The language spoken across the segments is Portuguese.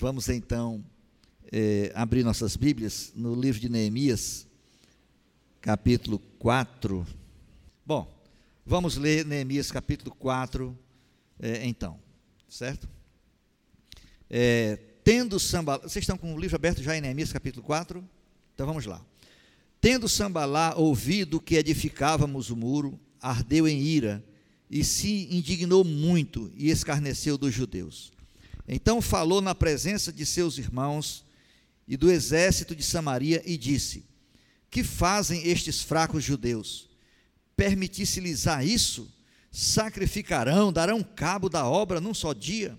Vamos então é, abrir nossas Bíblias no livro de Neemias, capítulo 4. Bom, vamos ler Neemias capítulo 4, é, então, certo? É, tendo Sambalá, vocês estão com o livro aberto já em Neemias capítulo 4? Então vamos lá. Tendo Sambalá ouvido que edificávamos o muro, ardeu em ira e se indignou muito e escarneceu dos judeus. Então falou na presença de seus irmãos e do exército de Samaria e disse: Que fazem estes fracos judeus? Permitisse-lhes isso? Sacrificarão, darão cabo da obra num só dia?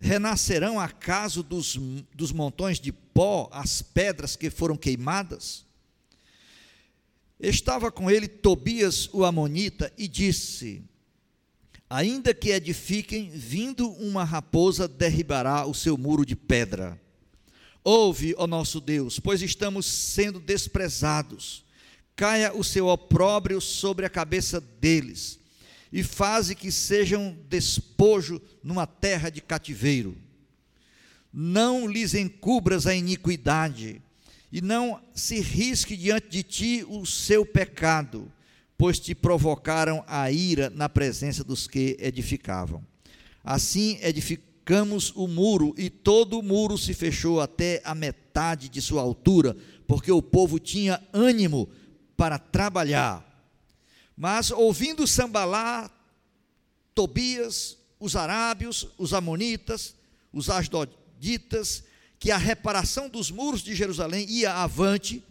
Renascerão acaso dos, dos montões de pó as pedras que foram queimadas? Estava com ele Tobias o Amonita e disse: Ainda que edifiquem, vindo uma raposa derribará o seu muro de pedra. Ouve, ó nosso Deus, pois estamos sendo desprezados. Caia o seu opróbrio sobre a cabeça deles, e faze que sejam despojo numa terra de cativeiro. Não lhes encubras a iniquidade, e não se risque diante de ti o seu pecado pois te provocaram a ira na presença dos que edificavam. Assim edificamos o muro, e todo o muro se fechou até a metade de sua altura, porque o povo tinha ânimo para trabalhar. Mas ouvindo Sambalá, Tobias, os arábios, os amonitas, os asdoditas, que a reparação dos muros de Jerusalém ia avante,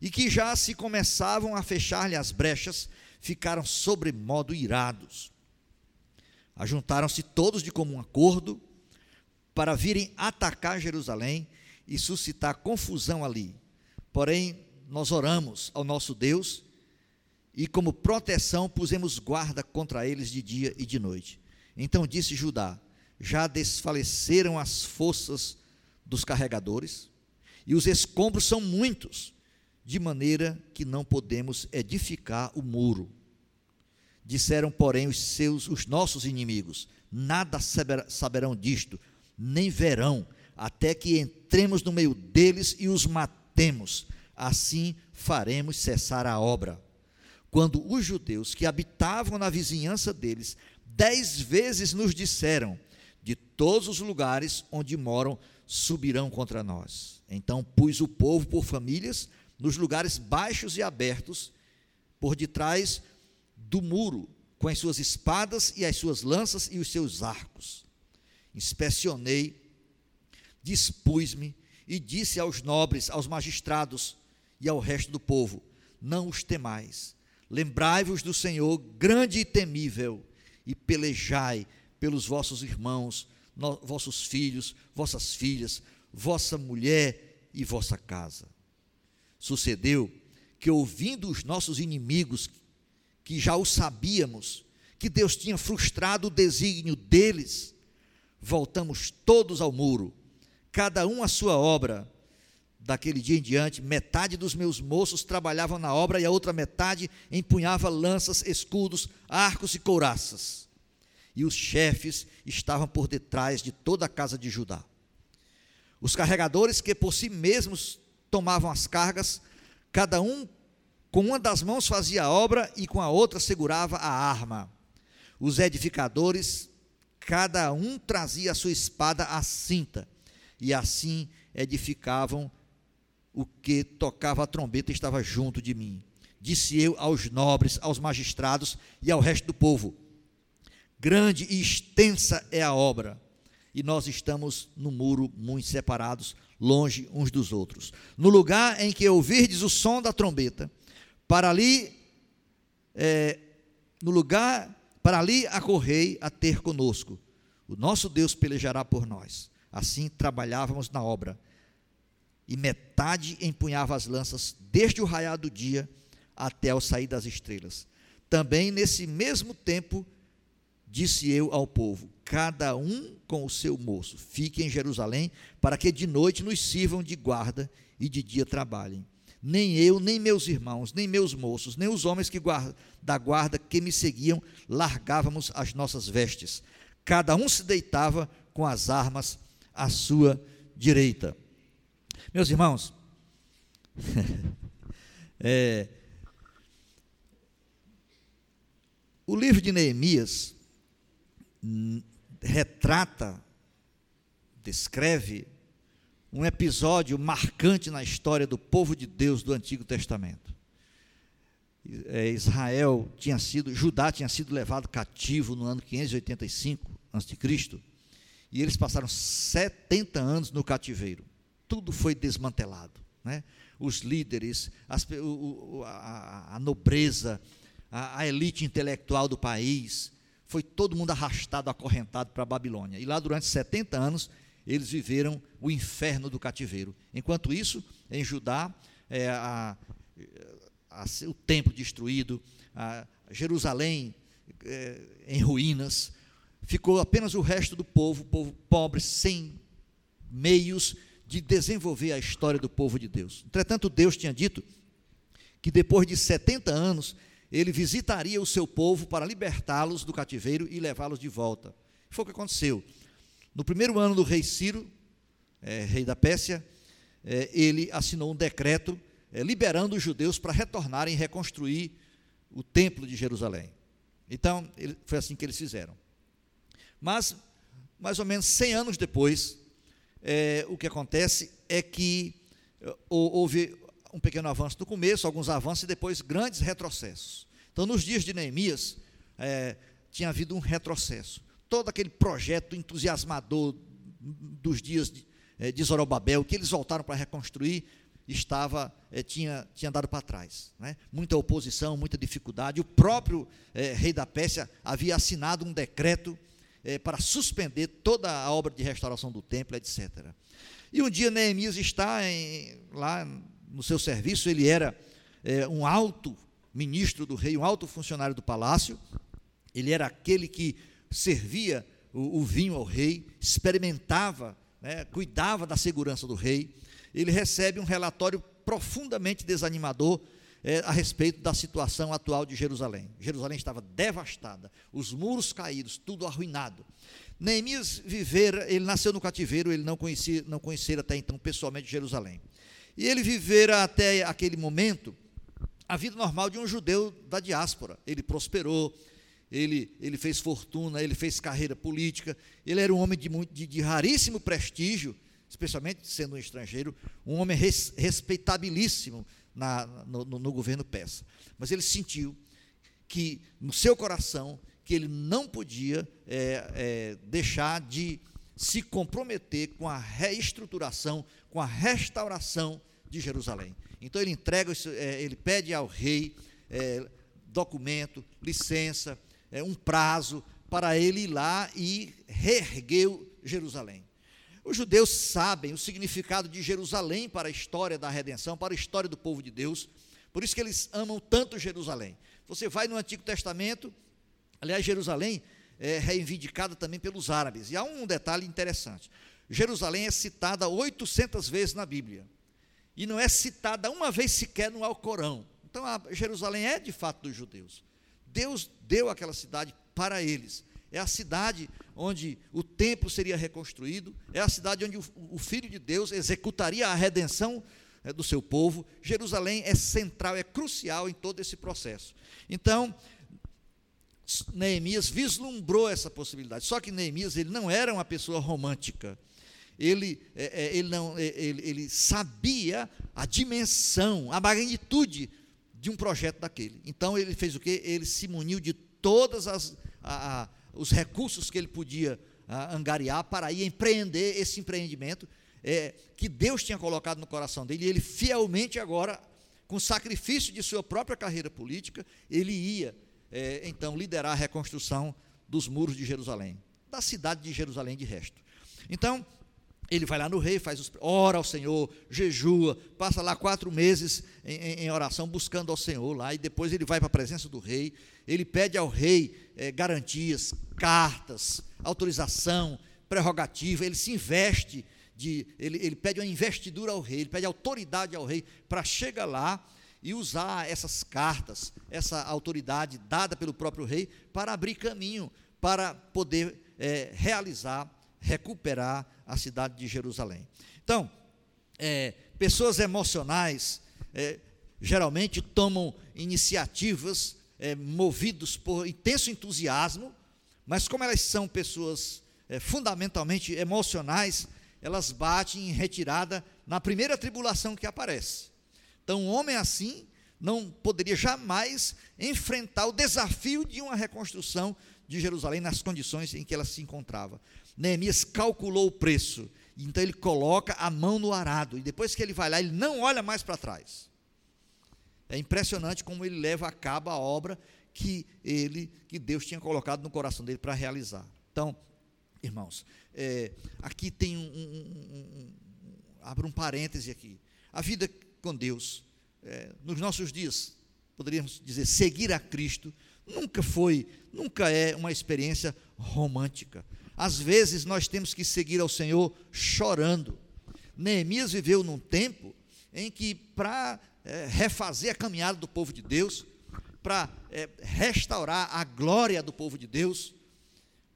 e que já se começavam a fechar-lhe as brechas, ficaram sobremodo irados. Ajuntaram-se todos de comum acordo para virem atacar Jerusalém e suscitar confusão ali. Porém, nós oramos ao nosso Deus e, como proteção, pusemos guarda contra eles de dia e de noite. Então disse Judá: Já desfaleceram as forças dos carregadores, e os escombros são muitos de maneira que não podemos edificar o muro. Disseram, porém, os seus, os nossos inimigos: nada saberão disto, nem verão, até que entremos no meio deles e os matemos. Assim faremos cessar a obra. Quando os judeus que habitavam na vizinhança deles dez vezes nos disseram: de todos os lugares onde moram subirão contra nós. Então pus o povo por famílias nos lugares baixos e abertos, por detrás do muro, com as suas espadas e as suas lanças e os seus arcos. Inspecionei, dispus-me e disse aos nobres, aos magistrados e ao resto do povo: Não os temais. Lembrai-vos do Senhor, grande e temível, e pelejai pelos vossos irmãos, no, vossos filhos, vossas filhas, vossa mulher e vossa casa. Sucedeu que, ouvindo os nossos inimigos, que já o sabíamos, que Deus tinha frustrado o desígnio deles, voltamos todos ao muro, cada um a sua obra. Daquele dia em diante, metade dos meus moços trabalhavam na obra e a outra metade empunhava lanças, escudos, arcos e couraças. E os chefes estavam por detrás de toda a casa de Judá. Os carregadores que por si mesmos tomavam as cargas, cada um com uma das mãos fazia a obra e com a outra segurava a arma. Os edificadores, cada um trazia a sua espada à cinta, e assim edificavam o que tocava a trombeta estava junto de mim. Disse eu aos nobres, aos magistrados e ao resto do povo: Grande e extensa é a obra, e nós estamos no muro muito separados, longe uns dos outros. No lugar em que ouvirdes o som da trombeta, para ali, é, no lugar, para ali acorrei a ter conosco. O nosso Deus pelejará por nós. Assim trabalhávamos na obra. E metade empunhava as lanças, desde o raiar do dia até o sair das estrelas. Também nesse mesmo tempo, disse eu ao povo: cada um com o seu moço, fique em Jerusalém, para que de noite nos sirvam de guarda e de dia trabalhem. Nem eu, nem meus irmãos, nem meus moços, nem os homens que guarda, da guarda que me seguiam, largávamos as nossas vestes. Cada um se deitava com as armas à sua direita. Meus irmãos, é, o livro de Neemias retrata, descreve um episódio marcante na história do povo de Deus do Antigo Testamento. É, Israel tinha sido, Judá tinha sido levado cativo no ano 585 a.C., e eles passaram 70 anos no cativeiro. Tudo foi desmantelado. Né? Os líderes, as, o, a, a, nobreza, a, a elite intelectual do país, foi todo mundo arrastado, acorrentado para a Babilônia. E lá, durante 70 anos, eles viveram o inferno do cativeiro. Enquanto isso, em Judá, é, a, a, o templo destruído, Jerusalém é, em ruínas, ficou apenas o resto do povo, povo pobre, sem meios de desenvolver a história do povo de Deus. Entretanto, Deus tinha dito que depois de 70 anos, ele visitaria o seu povo para libertá-los do cativeiro e levá-los de volta. Foi o que aconteceu. No primeiro ano do rei Ciro, é, rei da Pérsia, é, ele assinou um decreto é, liberando os judeus para retornarem e reconstruir o templo de Jerusalém. Então, ele, foi assim que eles fizeram. Mas, mais ou menos 100 anos depois, é, o que acontece é que é, houve um pequeno avanço no começo, alguns avanços e depois grandes retrocessos. Então, nos dias de Neemias, é, tinha havido um retrocesso. Todo aquele projeto entusiasmador dos dias de, é, de Zorobabel, que eles voltaram para reconstruir, estava é, tinha, tinha dado para trás. Né? Muita oposição, muita dificuldade. O próprio é, rei da Pérsia havia assinado um decreto é, para suspender toda a obra de restauração do templo, etc. E um dia Neemias está em, lá no seu serviço, ele era é, um alto ministro do rei, um alto funcionário do palácio, ele era aquele que servia o, o vinho ao rei, experimentava, né, cuidava da segurança do rei. Ele recebe um relatório profundamente desanimador é, a respeito da situação atual de Jerusalém. Jerusalém estava devastada, os muros caídos, tudo arruinado. Neemias vivera, ele nasceu no cativeiro, ele não conhecia, não conhecia até então pessoalmente Jerusalém. E ele vivera até aquele momento a vida normal de um judeu da diáspora. Ele prosperou, ele, ele fez fortuna, ele fez carreira política, ele era um homem de, de, de raríssimo prestígio, especialmente sendo um estrangeiro, um homem res, respeitabilíssimo na, no, no governo persa. Mas ele sentiu que no seu coração que ele não podia é, é, deixar de se comprometer com a reestruturação, com a restauração de Jerusalém. Então ele entrega, é, ele pede ao rei é, documento, licença, é, um prazo para ele ir lá e reerguer Jerusalém. Os judeus sabem o significado de Jerusalém para a história da redenção, para a história do povo de Deus. Por isso que eles amam tanto Jerusalém. Você vai no Antigo Testamento, aliás, Jerusalém é reivindicada também pelos árabes. E há um detalhe interessante: Jerusalém é citada 800 vezes na Bíblia. E não é citada uma vez sequer no Alcorão. Então, Jerusalém é de fato dos judeus. Deus deu aquela cidade para eles é a cidade onde o templo seria reconstruído, é a cidade onde o, o Filho de Deus executaria a redenção é, do seu povo. Jerusalém é central, é crucial em todo esse processo. Então, Neemias vislumbrou essa possibilidade. Só que Neemias ele não era uma pessoa romântica. Ele, é, é ele, não, é, ele, ele sabia a dimensão, a magnitude de um projeto daquele. Então ele fez o quê? Ele se muniu de todas as, a, os recursos que ele podia ah, angariar para ir empreender esse empreendimento é, que Deus tinha colocado no coração dele, e ele fielmente agora, com sacrifício de sua própria carreira política, ele ia é, então liderar a reconstrução dos muros de Jerusalém, da cidade de Jerusalém de resto. Então, ele vai lá no rei, faz os, ora ao Senhor, jejua, passa lá quatro meses em, em, em oração buscando ao Senhor lá, e depois ele vai para a presença do rei, ele pede ao rei é, garantias, cartas, autorização, prerrogativa, ele se investe, de, ele, ele pede uma investidura ao rei, ele pede autoridade ao rei para chegar lá e usar essas cartas, essa autoridade dada pelo próprio rei, para abrir caminho, para poder é, realizar recuperar a cidade de Jerusalém. Então, é, pessoas emocionais é, geralmente tomam iniciativas é, movidos por intenso entusiasmo, mas como elas são pessoas é, fundamentalmente emocionais, elas batem em retirada na primeira tribulação que aparece. Então, um homem assim não poderia jamais enfrentar o desafio de uma reconstrução de Jerusalém nas condições em que ela se encontrava. Neemias calculou o preço, então ele coloca a mão no arado, e depois que ele vai lá, ele não olha mais para trás. É impressionante como ele leva a cabo a obra que ele, que Deus tinha colocado no coração dele para realizar. Então, irmãos, é, aqui tem um, um, um, abro um parêntese aqui. A vida com Deus, é, nos nossos dias, poderíamos dizer, seguir a Cristo, nunca foi, nunca é uma experiência romântica. Às vezes nós temos que seguir ao Senhor chorando. Neemias viveu num tempo em que, para é, refazer a caminhada do povo de Deus, para é, restaurar a glória do povo de Deus,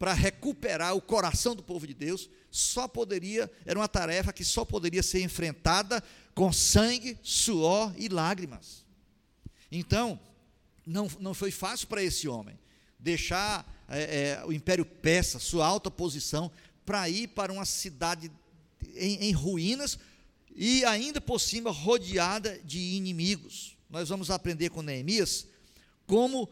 para recuperar o coração do povo de Deus, só poderia, era uma tarefa que só poderia ser enfrentada com sangue, suor e lágrimas. Então, não, não foi fácil para esse homem deixar é, é, o Império Persa, sua alta posição, para ir para uma cidade em, em ruínas e ainda por cima rodeada de inimigos. Nós vamos aprender com Neemias como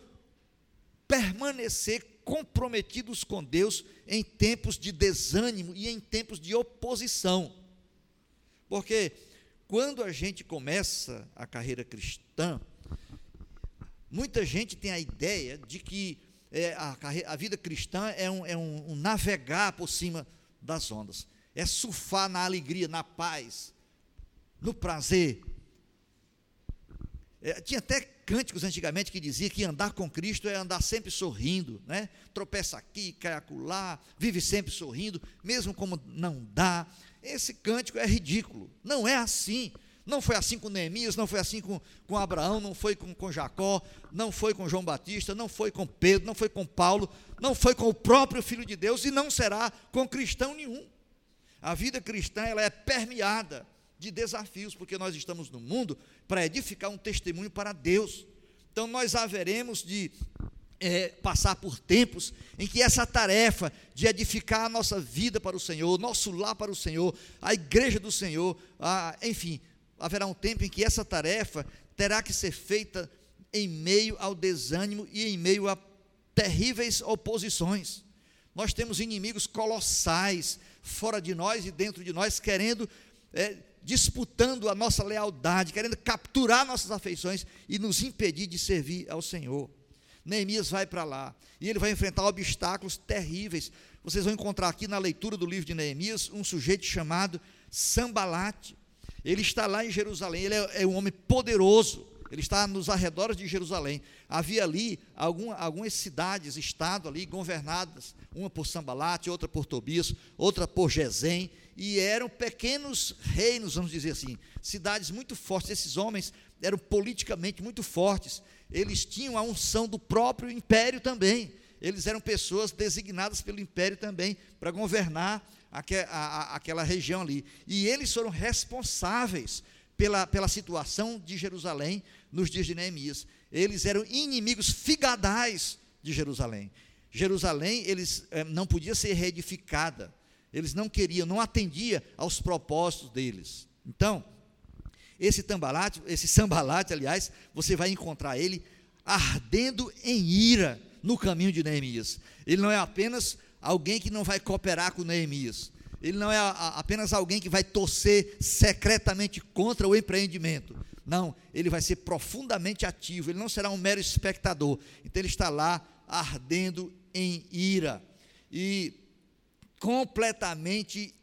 permanecer comprometidos com Deus em tempos de desânimo e em tempos de oposição. Porque quando a gente começa a carreira cristã, muita gente tem a ideia de que é, a, carreira, a, vida cristã é, um, é um, um navegar por cima das ondas, é surfar na alegria, na paz, no prazer. É, tinha até cânticos antigamente que dizia que andar com Cristo é andar sempre sorrindo, né? Tropeça aqui, cai acolá, vive sempre sorrindo, mesmo como não dá. Esse cântico é ridículo. Não é assim. Não foi assim com Neemias, não foi assim com, com Abraão, não foi com, com Jacó, não foi com João Batista, não foi com Pedro, não foi com Paulo, não foi com o próprio Filho de Deus e não será com cristão nenhum. A vida cristã ela é permeada de desafios, porque nós estamos no mundo para edificar um testemunho para Deus. Então nós haveremos de é, passar por tempos em que essa tarefa de edificar a nossa vida para o Senhor, nosso lar para o Senhor, a igreja do Senhor, a, enfim, haverá um tempo em que essa tarefa terá que ser feita em meio ao desânimo e em meio a terríveis oposições. Nós temos inimigos colossais fora de nós e dentro de nós, querendo é, disputando a nossa lealdade, querendo capturar nossas afeições e nos impedir de servir ao Senhor. Neemias vai para lá e ele vai enfrentar obstáculos terríveis. Vocês vão encontrar aqui na leitura do livro de Neemias um sujeito chamado Sambalate. Ele está lá em Jerusalém, ele é, é um homem poderoso, ele está nos arredores de Jerusalém. Havia ali algum, algumas cidades, estado ali, governadas, uma por Sambalate, outra por Tobias, outra por Gesem, e eram pequenos reinos, vamos dizer assim, cidades muito fortes. Esses homens eram politicamente muito fortes, eles tinham a unção do próprio império também. Eles eram pessoas designadas pelo império também para governar aquela região ali. E eles foram responsáveis pela, pela situação de Jerusalém nos dias de Neemias. Eles eram inimigos figadais de Jerusalém. Jerusalém eles eh, não podia ser reedificada. Eles não queriam, não atendia aos propósitos deles. Então, esse tambalate, esse sambalate, aliás, você vai encontrar ele ardendo em ira no caminho de Neemias. Ele não é apenas alguém que não vai cooperar com Neemias. Ele não é apenas alguém que vai torcer secretamente contra o empreendimento. Não, ele vai ser profundamente ativo, ele não será um mero espectador. Então ele está lá ardendo em ira. E completamente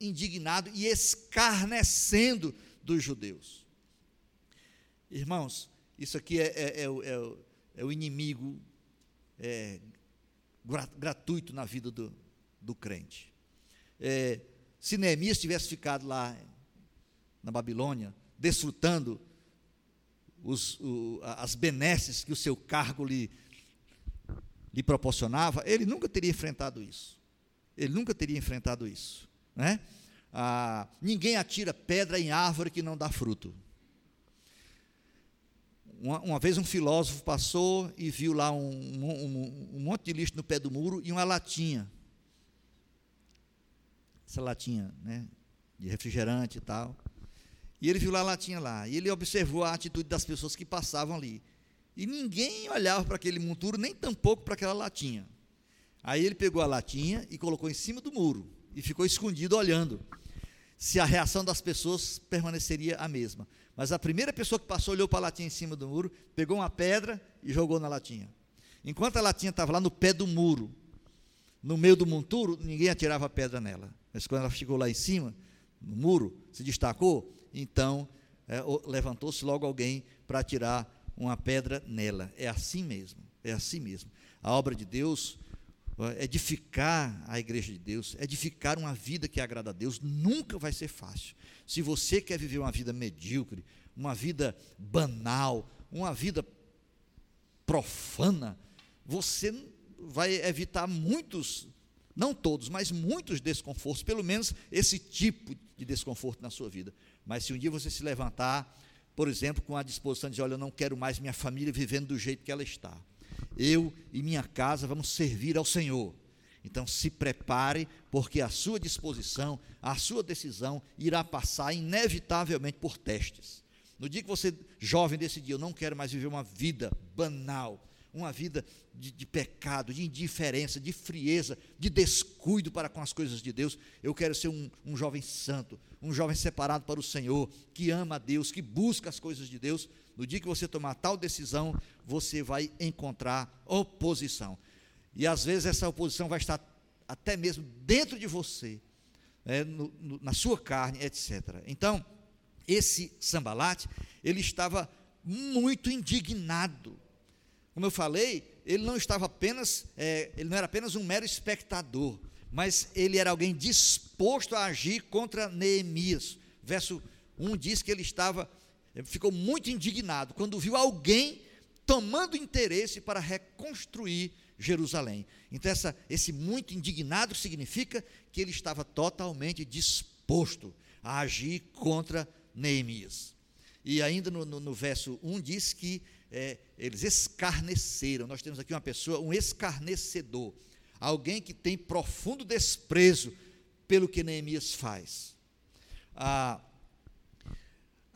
indignado e escarnecendo dos judeus. Irmãos, isso aqui é, é, é, é, é o inimigo é, gratuito na vida do, do crente. É, se Neemias tivesse ficado lá na Babilônia, desfrutando os, o, as benesses que o seu cargo lhe, lhe proporcionava, ele nunca teria enfrentado isso. ele nunca teria enfrentado isso. Né? Ah, ninguém atira pedra em árvore que não dá fruto. Uma, uma, vez um filósofo passou e viu lá um, um, um, monte de lixo no pé do muro e uma latinha. Essa latinha, né? De refrigerante e tal. E ele viu lá a latinha lá. E ele observou a atitude das pessoas que passavam ali. E ninguém olhava para aquele monturo, nem tampouco para aquela latinha. Aí ele pegou a latinha e colocou em cima do muro. E ficou escondido olhando se a reação das pessoas permaneceria a mesma. Mas a primeira pessoa que passou olhou para a latinha em cima do muro, pegou uma pedra e jogou na latinha. Enquanto a latinha estava lá no pé do muro, no meio do monturo, ninguém atirava pedra nela. Mas quando ela chegou lá em cima, no muro, se destacou, então é, levantou-se logo alguém para atirar uma pedra nela. É assim mesmo, é assim mesmo. A obra de Deus edificar a igreja de Deus, edificar uma vida que agrada a Deus, nunca vai ser fácil. Se você quer viver uma vida medíocre, uma vida banal, uma vida profana, você vai evitar muitos, não todos, mas muitos desconfortos, pelo menos esse tipo de desconforto na sua vida. Mas se um dia você se levantar, por exemplo, com a disposição de dizer, olha, eu não quero mais minha família vivendo do jeito que ela está eu e minha casa vamos servir ao Senhor. Então se prepare, porque a sua disposição, a sua decisão irá passar inevitavelmente por testes. No dia que você, jovem, decidir, eu não quero mais viver uma vida banal, uma vida de, de, pecado, de indiferença, de frieza, de descuido para com as coisas de Deus. Eu quero ser um, um jovem santo, um jovem separado para o Senhor, que ama a Deus, que busca as coisas de Deus. No dia que você tomar tal decisão, você vai encontrar oposição. E às vezes essa oposição vai estar até mesmo dentro de você, né, no, no, na sua carne, etc. Então, esse sambalate, ele estava muito indignado. Como eu falei, ele não estava apenas, é, ele não era apenas um mero espectador, mas ele era alguém disposto a agir contra Neemias. Verso 1 diz que ele estava ficou muito indignado quando viu alguém tomando interesse para reconstruir Jerusalém. Então, essa, esse muito indignado significa que ele estava totalmente disposto a agir contra Neemias. E ainda no, no, no verso 1 diz que é, eles escarneceram. Nós temos aqui uma pessoa, um escarnecedor, alguém que tem profundo desprezo pelo que Neemias faz. Ah,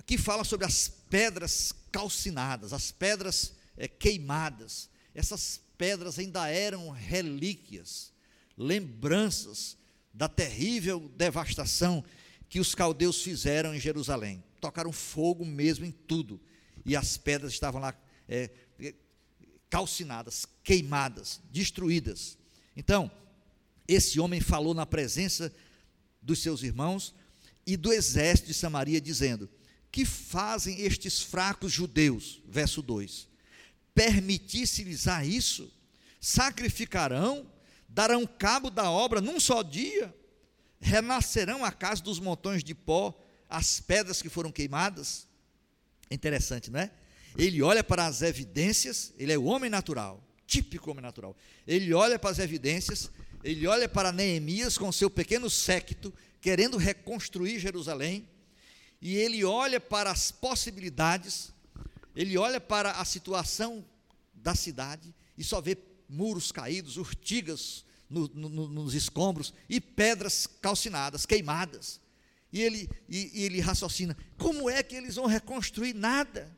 Aqui fala sobre as pedras calcinadas, as pedras é, queimadas. Essas pedras ainda eram relíquias, lembranças da terrível devastação que os caldeus fizeram em Jerusalém. Tocaram fogo mesmo em tudo. E as pedras estavam lá é, calcinadas, queimadas, destruídas. Então, esse homem falou na presença dos seus irmãos e do exército de Samaria, dizendo: que fazem estes fracos judeus? Verso 2: Permitisse-lhes a isso, sacrificarão, darão cabo da obra num só dia, renascerão a casa dos montões de pó, as pedras que foram queimadas. É interessante, não é? Ele olha para as evidências, ele é o homem natural, típico homem natural. Ele olha para as evidências, ele olha para Neemias com seu pequeno séquito, querendo reconstruir Jerusalém, e ele olha para as possibilidades, ele olha para a situação da cidade e só vê muros caídos, urtigas no, no, nos escombros e pedras calcinadas, queimadas. E ele, e, e ele raciocina: como é que eles vão reconstruir nada?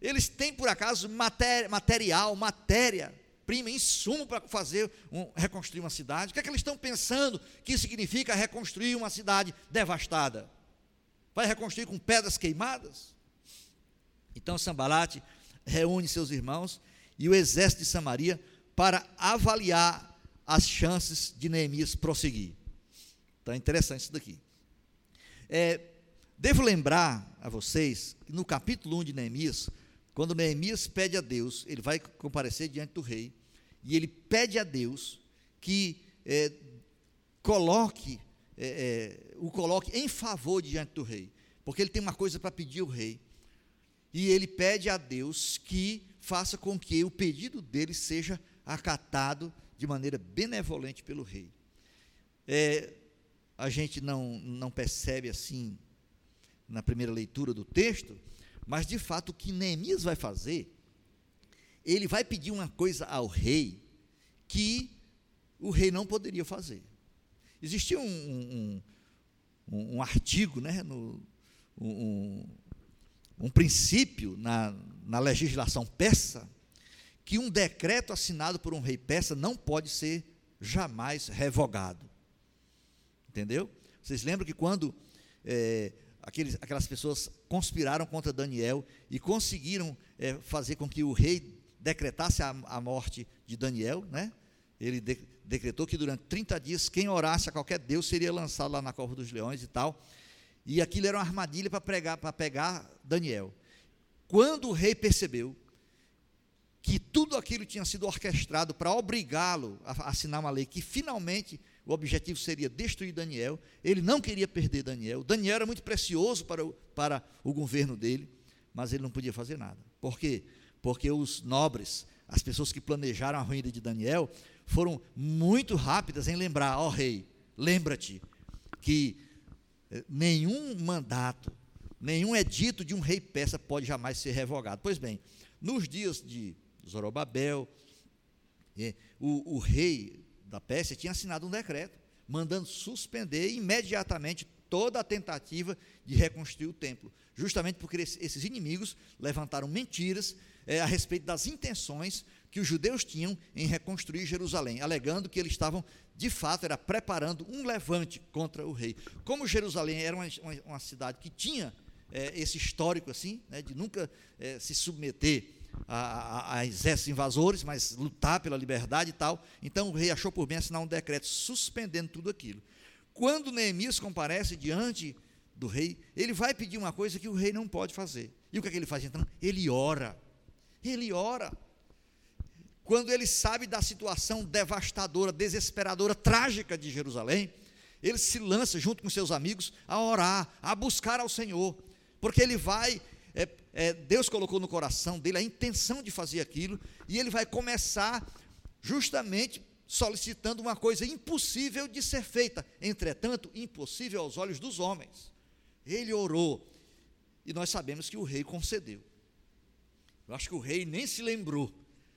Eles têm, por acaso, matéria, material, matéria, prima, insumo para fazer um, reconstruir uma cidade? O que é que eles estão pensando que significa reconstruir uma cidade devastada? Vai reconstruir com pedras queimadas? Então Sambalate reúne seus irmãos e o exército de Samaria para avaliar as chances de Neemias prosseguir. Então é interessante isso daqui. É, devo lembrar a vocês que no capítulo 1 de Neemias, quando Neemias pede a Deus, ele vai comparecer diante do rei, e ele pede a Deus que é, coloque é, é, o coloque em favor diante do rei, porque ele tem uma coisa para pedir ao rei. E ele pede a Deus que faça com que o pedido dele seja acatado de maneira benevolente pelo rei. é, a gente não, não percebe assim na primeira leitura do texto, mas de fato o que Neemias vai fazer, ele vai pedir uma coisa ao rei que o rei não poderia fazer. Existia um, um, um, um artigo, né, no, um, um princípio na, na legislação persa, que um decreto assinado por um rei persa não pode ser jamais revogado. Entendeu? Vocês lembram que quando é, aqueles, aquelas pessoas conspiraram contra Daniel e conseguiram é, fazer com que o rei decretasse a, a morte de Daniel, né? Ele de, decretou que durante 30 dias quem orasse a qualquer Deus seria lançado lá na cova dos leões e tal. E aquilo era uma armadilha para para pegar Daniel. Quando o rei percebeu que tudo aquilo tinha sido orquestrado para obrigá-lo a assinar uma lei que finalmente o objetivo seria destruir Daniel, ele não queria perder Daniel. Daniel era muito precioso para o, para o governo dele, mas ele não podia fazer nada. Por quê? Porque os nobres, as pessoas que planejaram a ruína de Daniel, foram muito rápidas em lembrar: ó oh, rei, lembra-te que eh, nenhum mandato, nenhum edito de um rei persa pode jamais ser revogado. Pois bem, nos dias de Zorobabel, eh, o, o rei da Pérsia tinha assinado um decreto mandando suspender imediatamente toda a tentativa de reconstruir o templo, justamente porque esses inimigos levantaram mentiras é, a respeito das intenções que os judeus tinham em reconstruir Jerusalém, alegando que eles estavam, de fato, era preparando um levante contra o rei. Como Jerusalém era uma, uma, cidade que tinha é, esse histórico assim, né, de nunca é, se submeter a, a, a, exércitos invasores, mas lutar pela liberdade e tal, então o rei achou por bem assinar um decreto suspendendo tudo aquilo. Quando Neemias comparece diante do rei, ele vai pedir uma coisa que o rei não pode fazer. E o que é que ele faz então? Ele ora. Ele ora. Quando ele sabe da situação devastadora, desesperadora, trágica de Jerusalém, ele se lança junto com seus amigos a orar, a buscar ao Senhor, porque ele vai, é, Deus colocou no coração dele a intenção de fazer aquilo, e ele vai começar justamente solicitando uma coisa impossível de ser feita, entretanto, impossível aos olhos dos homens. Ele orou, e nós sabemos que o rei concedeu. Eu acho que o rei nem se lembrou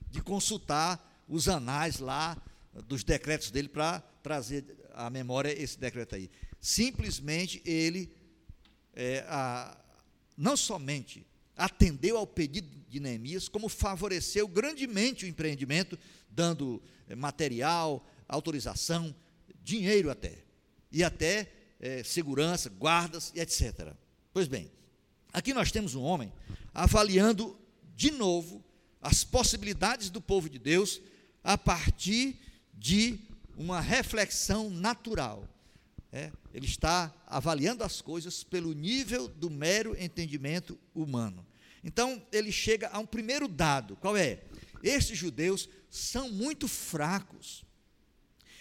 de consultar os anais lá dos decretos dele para trazer à memória esse decreto aí. Simplesmente ele é, a, não somente atendeu ao pedido de Neemias, como favoreceu grandemente o empreendimento, dando é, material, autorização, dinheiro até, e até é, segurança, guardas e etc. Pois bem, aqui nós temos um homem avaliando de novo as possibilidades do povo de Deus a partir de uma reflexão natural. É, ele está avaliando as coisas pelo nível do mero entendimento humano. Então, ele chega a um primeiro dado: qual é? Esses judeus são muito fracos.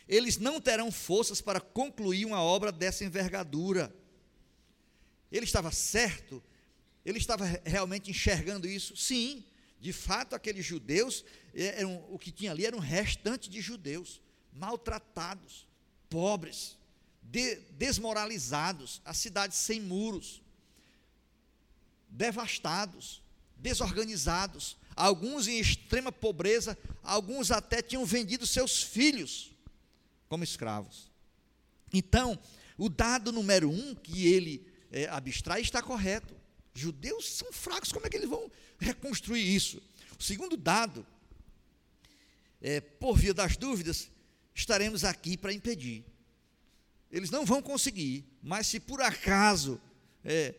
Eles não terão forças para concluir uma obra dessa envergadura. Ele estava certo ele estava realmente enxergando isso? Sim, de fato, aqueles judeus, é, eram, o que tinha ali era um restante de judeus, maltratados, pobres, de, desmoralizados, a cidade sem muros, devastados, desorganizados, alguns em extrema pobreza, alguns até tinham vendido seus filhos como escravos. Então, o dado número um que ele é, abstrai está correto judeus são fracos, como é que eles vão reconstruir isso? O segundo dado, é, por via das dúvidas, estaremos aqui para impedir. Eles não vão conseguir, mas se por acaso é,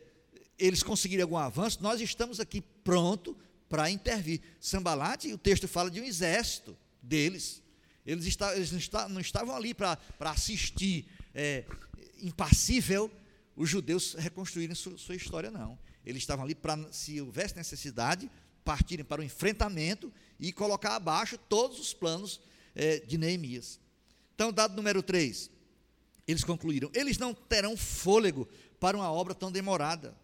eles conseguirem algum avanço, nós estamos aqui pronto para intervir. Sambalate, o texto fala de um exército deles. Eles, está, eles não, está, não, estavam ali para assistir é, impassível os judeus reconstruírem sua, história, não. Eles estavam ali para, se houvesse necessidade, partirem para o enfrentamento e colocar abaixo todos os planos é, de Neemias. Então, dado número 3, eles concluíram: eles não terão fôlego para uma obra tão demorada.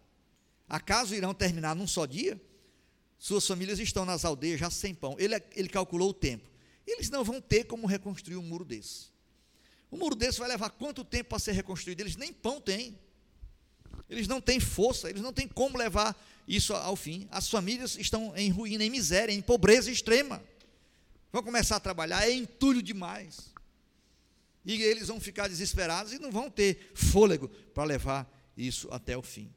Acaso irão terminar num só dia? Suas famílias estão nas aldeias já sem pão. Ele, ele calculou o tempo. Eles não vão ter como reconstruir um muro desse. Um muro desse vai levar quanto tempo para ser reconstruído? Eles nem pão têm. Eles não têm força, eles não têm como levar isso ao fim. As famílias estão em ruína, em miséria, em pobreza extrema. Vão começar a trabalhar, é entulho demais. E eles vão ficar desesperados e não vão ter fôlego para levar isso até o fim.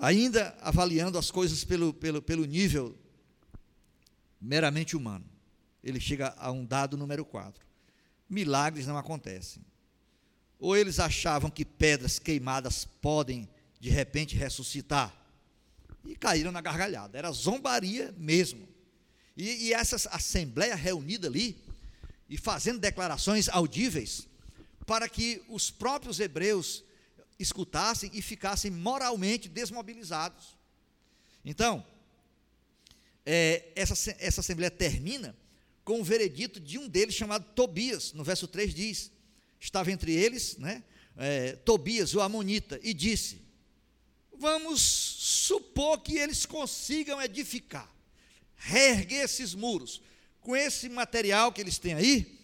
Ainda avaliando as coisas pelo, pelo, pelo nível meramente humano, ele chega a um dado número 4. Milagres não acontecem. Ou eles achavam que pedras queimadas podem, de repente, ressuscitar. E caíram na gargalhada. Era zombaria mesmo. E, e essa assembleia reunida ali, e fazendo declarações audíveis, para que os próprios hebreus escutassem e ficassem moralmente desmobilizados. Então, é, essa, essa assembleia termina com o veredito de um deles chamado Tobias, no verso 3 diz: estava entre eles, né, é, Tobias, o Amonita, e disse: Vamos supor que eles consigam edificar, reerguer esses muros. Com esse material que eles têm aí,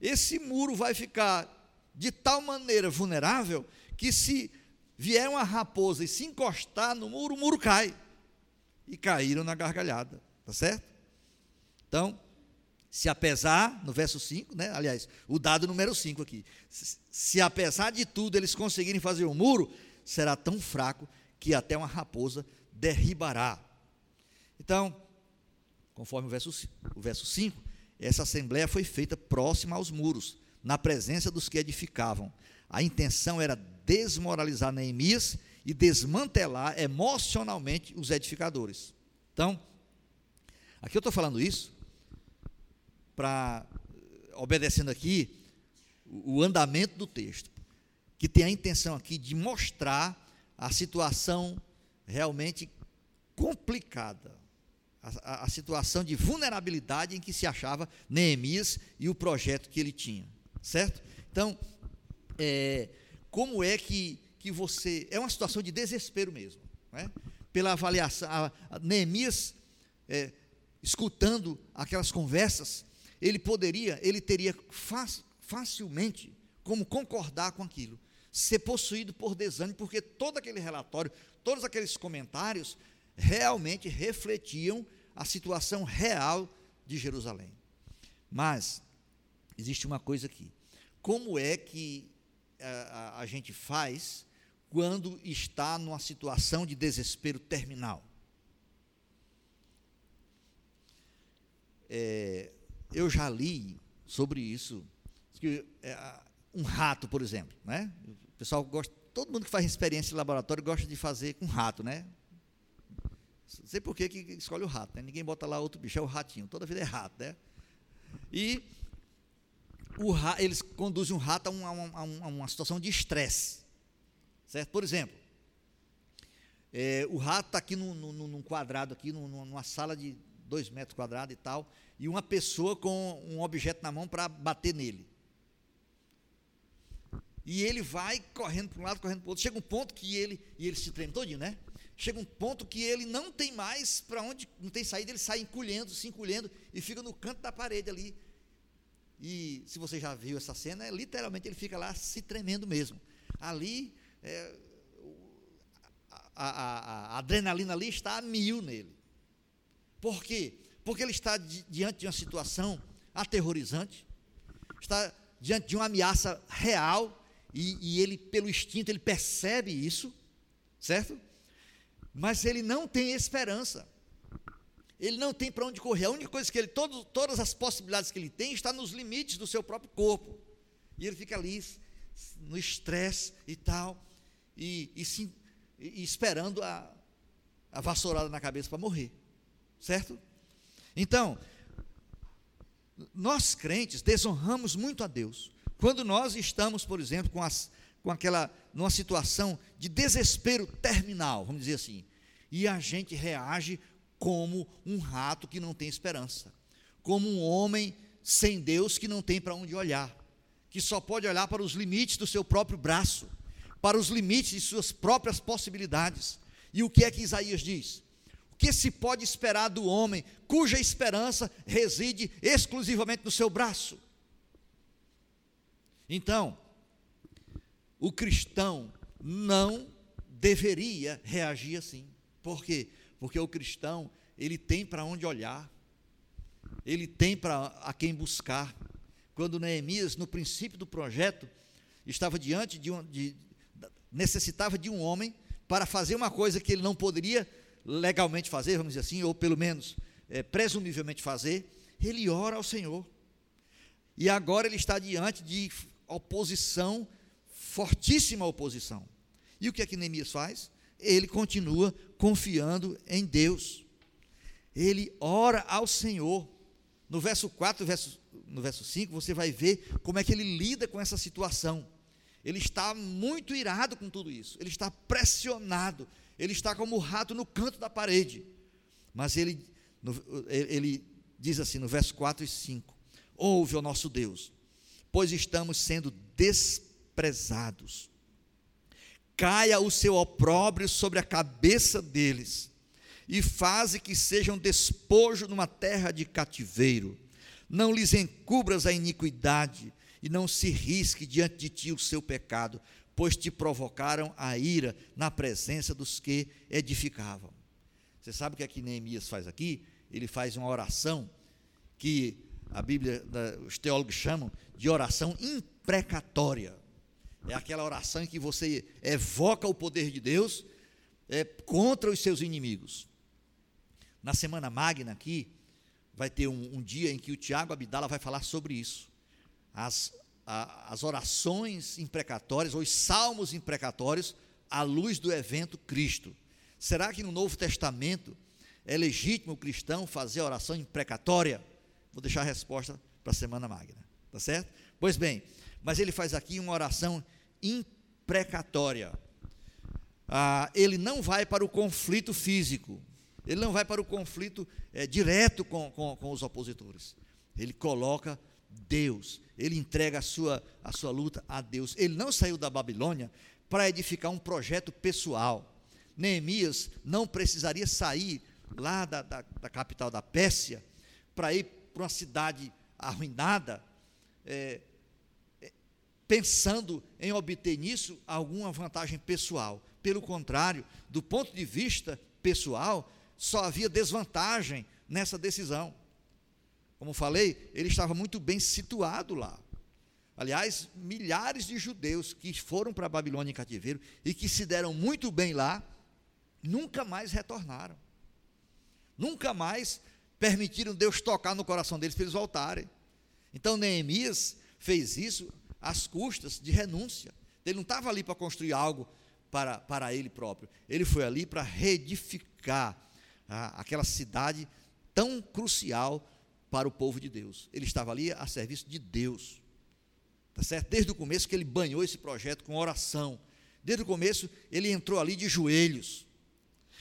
esse muro vai ficar de tal maneira vulnerável que se vier uma raposa e se encostar no muro, o muro cai. E caíram na gargalhada, tá certo? Então, se apesar, no verso 5, né, aliás, o dado número 5 aqui, se, apesar de tudo eles conseguirem fazer o um muro, será tão fraco que até uma raposa derribará. Então, conforme o verso, o verso 5, essa assembleia foi feita próxima aos muros, na presença dos que edificavam. A intenção era desmoralizar Neemias e desmantelar emocionalmente os edificadores. Então, aqui eu estou falando isso para, obedecendo aqui, o andamento do texto, que tem a intenção aqui de mostrar a situação realmente complicada, a, a, situação de vulnerabilidade em que se achava Neemias e o projeto que ele tinha, certo? Então, é, como é que, que você. É uma situação de desespero mesmo, né? pela avaliação. A, a Neemias, é, escutando aquelas conversas, ele poderia, ele teria facilmente como concordar com aquilo, ser possuído por desânimo, porque todo aquele relatório, todos aqueles comentários realmente refletiam a situação real de Jerusalém. Mas existe uma coisa aqui. Como é que a, a, a gente faz quando está numa situação de desespero terminal? É, eu já li sobre isso, que é, um rato, por exemplo, né? O pessoal gosta, todo mundo que faz experiência em laboratório gosta de fazer com rato, né? Não sei por que, que escolhe o rato, né? Ninguém bota lá outro bicho, é o ratinho, toda vida é rato, né? E o, eles conduzem um rato a, uma, a uma, a uma situação de estresse, certo? Por exemplo, é, o rato está aqui num, num, num, quadrado, aqui numa sala de dois metros quadrados e tal, e uma pessoa com um objeto na mão para bater nele. E ele vai correndo para um lado, correndo para o outro. Chega um ponto que ele, e ele se treme todinho, né? Chega um ponto que ele não tem mais para onde, não tem saída, ele sai encolhendo, se encolhendo, e fica no canto da parede ali. E se você já viu essa cena, é, literalmente ele fica lá se tremendo mesmo. Ali, é, a, a, a, adrenalina ali está a mil nele. Por quê? porque ele está di diante de uma situação aterrorizante, está diante de uma ameaça real, e, e ele, pelo instinto, ele percebe isso, certo? Mas ele não tem esperança. Ele não tem para onde correr. A única coisa que ele, todo, todas as possibilidades que ele tem, está nos limites do seu próprio corpo. E ele fica ali, no estresse e tal, e, e, e esperando a, a vassourada na cabeça para morrer. Certo? Então, nós crentes desonramos muito a Deus. Quando nós estamos, por exemplo, com, as, com aquela, numa situação de desespero terminal, vamos dizer assim, e a gente reage como um rato que não tem esperança, como um homem sem Deus que não tem para onde olhar, que só pode olhar para os limites do seu próprio braço, para os limites de suas próprias possibilidades. E o que é que Isaías diz? que se pode esperar do homem cuja esperança reside exclusivamente no seu braço? Então, o cristão não deveria reagir assim. Por quê? Porque o cristão, ele tem para onde olhar, ele tem para a quem buscar. Quando Neemias, no princípio do projeto, estava diante de um, de, necessitava de um homem para fazer uma coisa que ele não poderia legalmente fazer, vamos dizer assim, ou pelo menos é, presumivelmente fazer, ele ora ao Senhor. E agora ele está diante de oposição, fortíssima oposição. E o que é que Neemias faz? Ele continua confiando em Deus. Ele ora ao Senhor. No verso 4, verso, no verso 5, você vai ver como é que ele lida com essa situação. Ele está muito irado com tudo isso. Ele está pressionado. Ele está como o rato no canto da parede. Mas ele, ele diz assim no verso 4 e 5: Ouve, o nosso Deus, pois estamos sendo desprezados. Caia o seu opróbrio sobre a cabeça deles, e faze que sejam despojo numa terra de cativeiro. Não lhes encubras a iniquidade, e não se risque diante de ti o seu pecado, pois te provocaram a ira na presença dos que edificavam. Você sabe o que é que Neemias faz aqui? Ele faz uma oração que a Bíblia, os teólogos chamam de oração imprecatória. É aquela oração em que você evoca o poder de Deus é, contra os seus inimigos. Na semana magna aqui, vai ter um, um dia em que o Tiago Abdala vai falar sobre isso as, a, as orações imprecatórias, ou os salmos imprecatórios, à luz do evento Cristo. Será que no Novo Testamento é legítimo o cristão fazer oração imprecatória? Vou deixar a resposta para a Semana Magna, tá certo? Pois bem, mas ele faz aqui uma oração imprecatória. Ah, ele não vai para o conflito físico, ele não vai para o conflito é, direto com, com, com os opositores. Ele coloca Deus, ele entrega a sua, a sua luta a Deus. Ele não saiu da Babilônia para edificar um projeto pessoal. Neemias não precisaria sair lá da, da, da capital da Pérsia para ir para uma cidade arruinada, é, pensando em obter nisso alguma vantagem pessoal. Pelo contrário, do ponto de vista pessoal, só havia desvantagem nessa decisão. Como falei, ele estava muito bem situado lá. Aliás, milhares de judeus que foram para a Babilônia em cativeiro e que se deram muito bem lá, nunca mais retornaram. Nunca mais permitiram Deus tocar no coração deles para eles voltarem. Então Neemias fez isso às custas de renúncia. Ele não estava ali para construir algo para, para ele próprio. Ele foi ali para reedificar ah, aquela cidade tão crucial para o povo de Deus. Ele estava ali a serviço de Deus. Tá certo? Desde o começo que ele banhou esse projeto com oração. Desde o começo ele entrou ali de joelhos.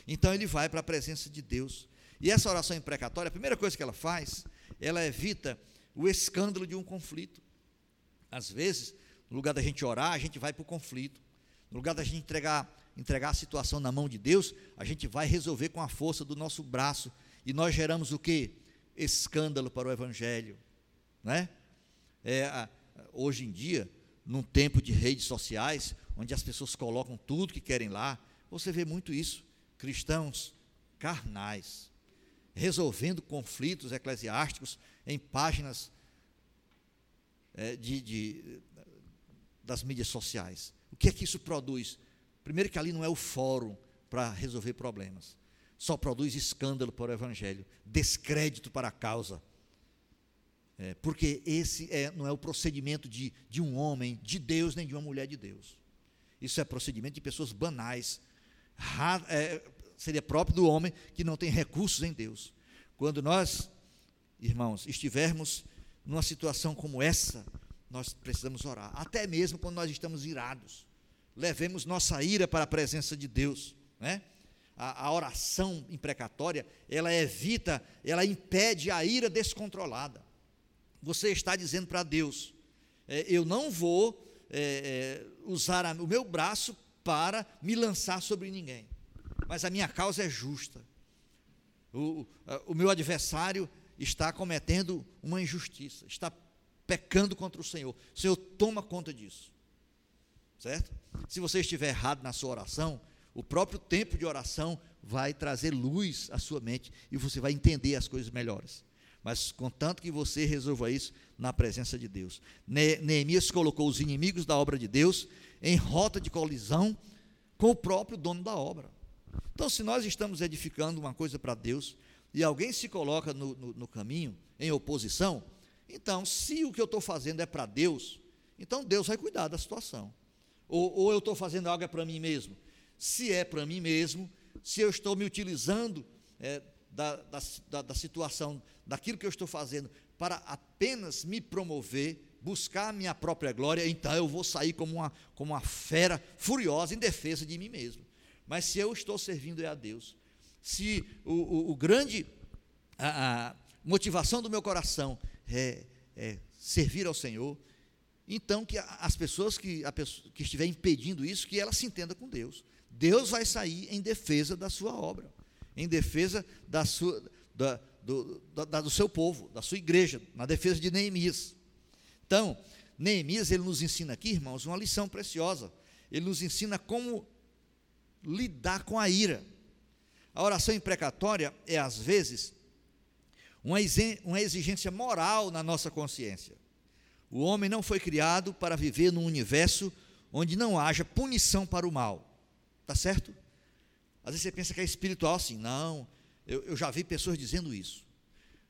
Então ele vai para a presença de Deus. E essa oração imprecatória, a primeira coisa que ela faz, ela evita o escândalo de um conflito. Às vezes, no lugar da gente orar, a gente vai para o conflito. No lugar da gente entregar, entregar a situação na mão de Deus, a gente vai resolver com a força do nosso braço. E nós geramos o que? escândalo para o Evangelho. Né? É, hoje em dia, num tempo de redes sociais, onde as pessoas colocam tudo que querem lá, você vê muito isso. Cristãos carnais, resolvendo conflitos eclesiásticos em páginas é, de, de, das mídias sociais. O que é que isso produz? Primeiro, que ali não é o fórum para resolver problemas só produz escândalo para o Evangelho, descrédito para a causa. É, porque esse é, não é o procedimento de, de um homem, de Deus, nem de uma mulher de Deus. Isso é procedimento de pessoas banais. Ra, é, seria próprio do homem que não tem recursos em Deus. Quando nós, irmãos, estivermos numa situação como essa, nós precisamos orar. Até mesmo quando nós estamos irados. Levemos nossa ira para a presença de Deus. Né? a, a oração imprecatória, ela evita, ela impede a ira descontrolada. Você está dizendo para Deus: é, eu não vou é, é, usar a, o meu braço para me lançar sobre ninguém, mas a minha causa é justa. O, o meu adversário está cometendo uma injustiça, está pecando contra o Senhor. O Senhor toma conta disso. Certo? Se você estiver errado na sua oração, o próprio tempo de oração vai trazer luz à sua mente e você vai entender as coisas melhores. Mas contanto que você resolva isso na presença de Deus. Neemias colocou os inimigos da obra de Deus em rota de colisão com o próprio dono da obra. Então, se nós estamos edificando uma coisa para Deus e alguém se coloca no, no, no caminho em oposição, então, se o que eu estou fazendo é para Deus, então Deus vai cuidar da situação. Ou, ou eu estou fazendo algo é para mim mesmo. Se é para mim mesmo, se eu estou me utilizando é, da, da, da situação, daquilo que eu estou fazendo, para apenas me promover, buscar a minha própria glória, então eu vou sair como uma, como uma fera furiosa em defesa de mim mesmo. Mas se eu estou servindo é a Deus, se o, o, o grande a, a, motivação do meu coração é, é, servir ao Senhor, então que as pessoas que, a que estiver impedindo isso, que ela se entenda com Deus. Deus vai sair em defesa da sua obra, em defesa da sua, da, do, da, do seu povo, da sua igreja, na defesa de Neemias. Então, Neemias, ele nos ensina aqui, irmãos, uma lição preciosa. Ele nos ensina como lidar com a ira. A oração imprecatória é, às vezes, uma exigência moral na nossa consciência. O homem não foi criado para viver num universo onde não haja punição para o mal. Tá certo? Às vezes você pensa que é espiritual assim. Não, eu, eu já vi pessoas dizendo isso.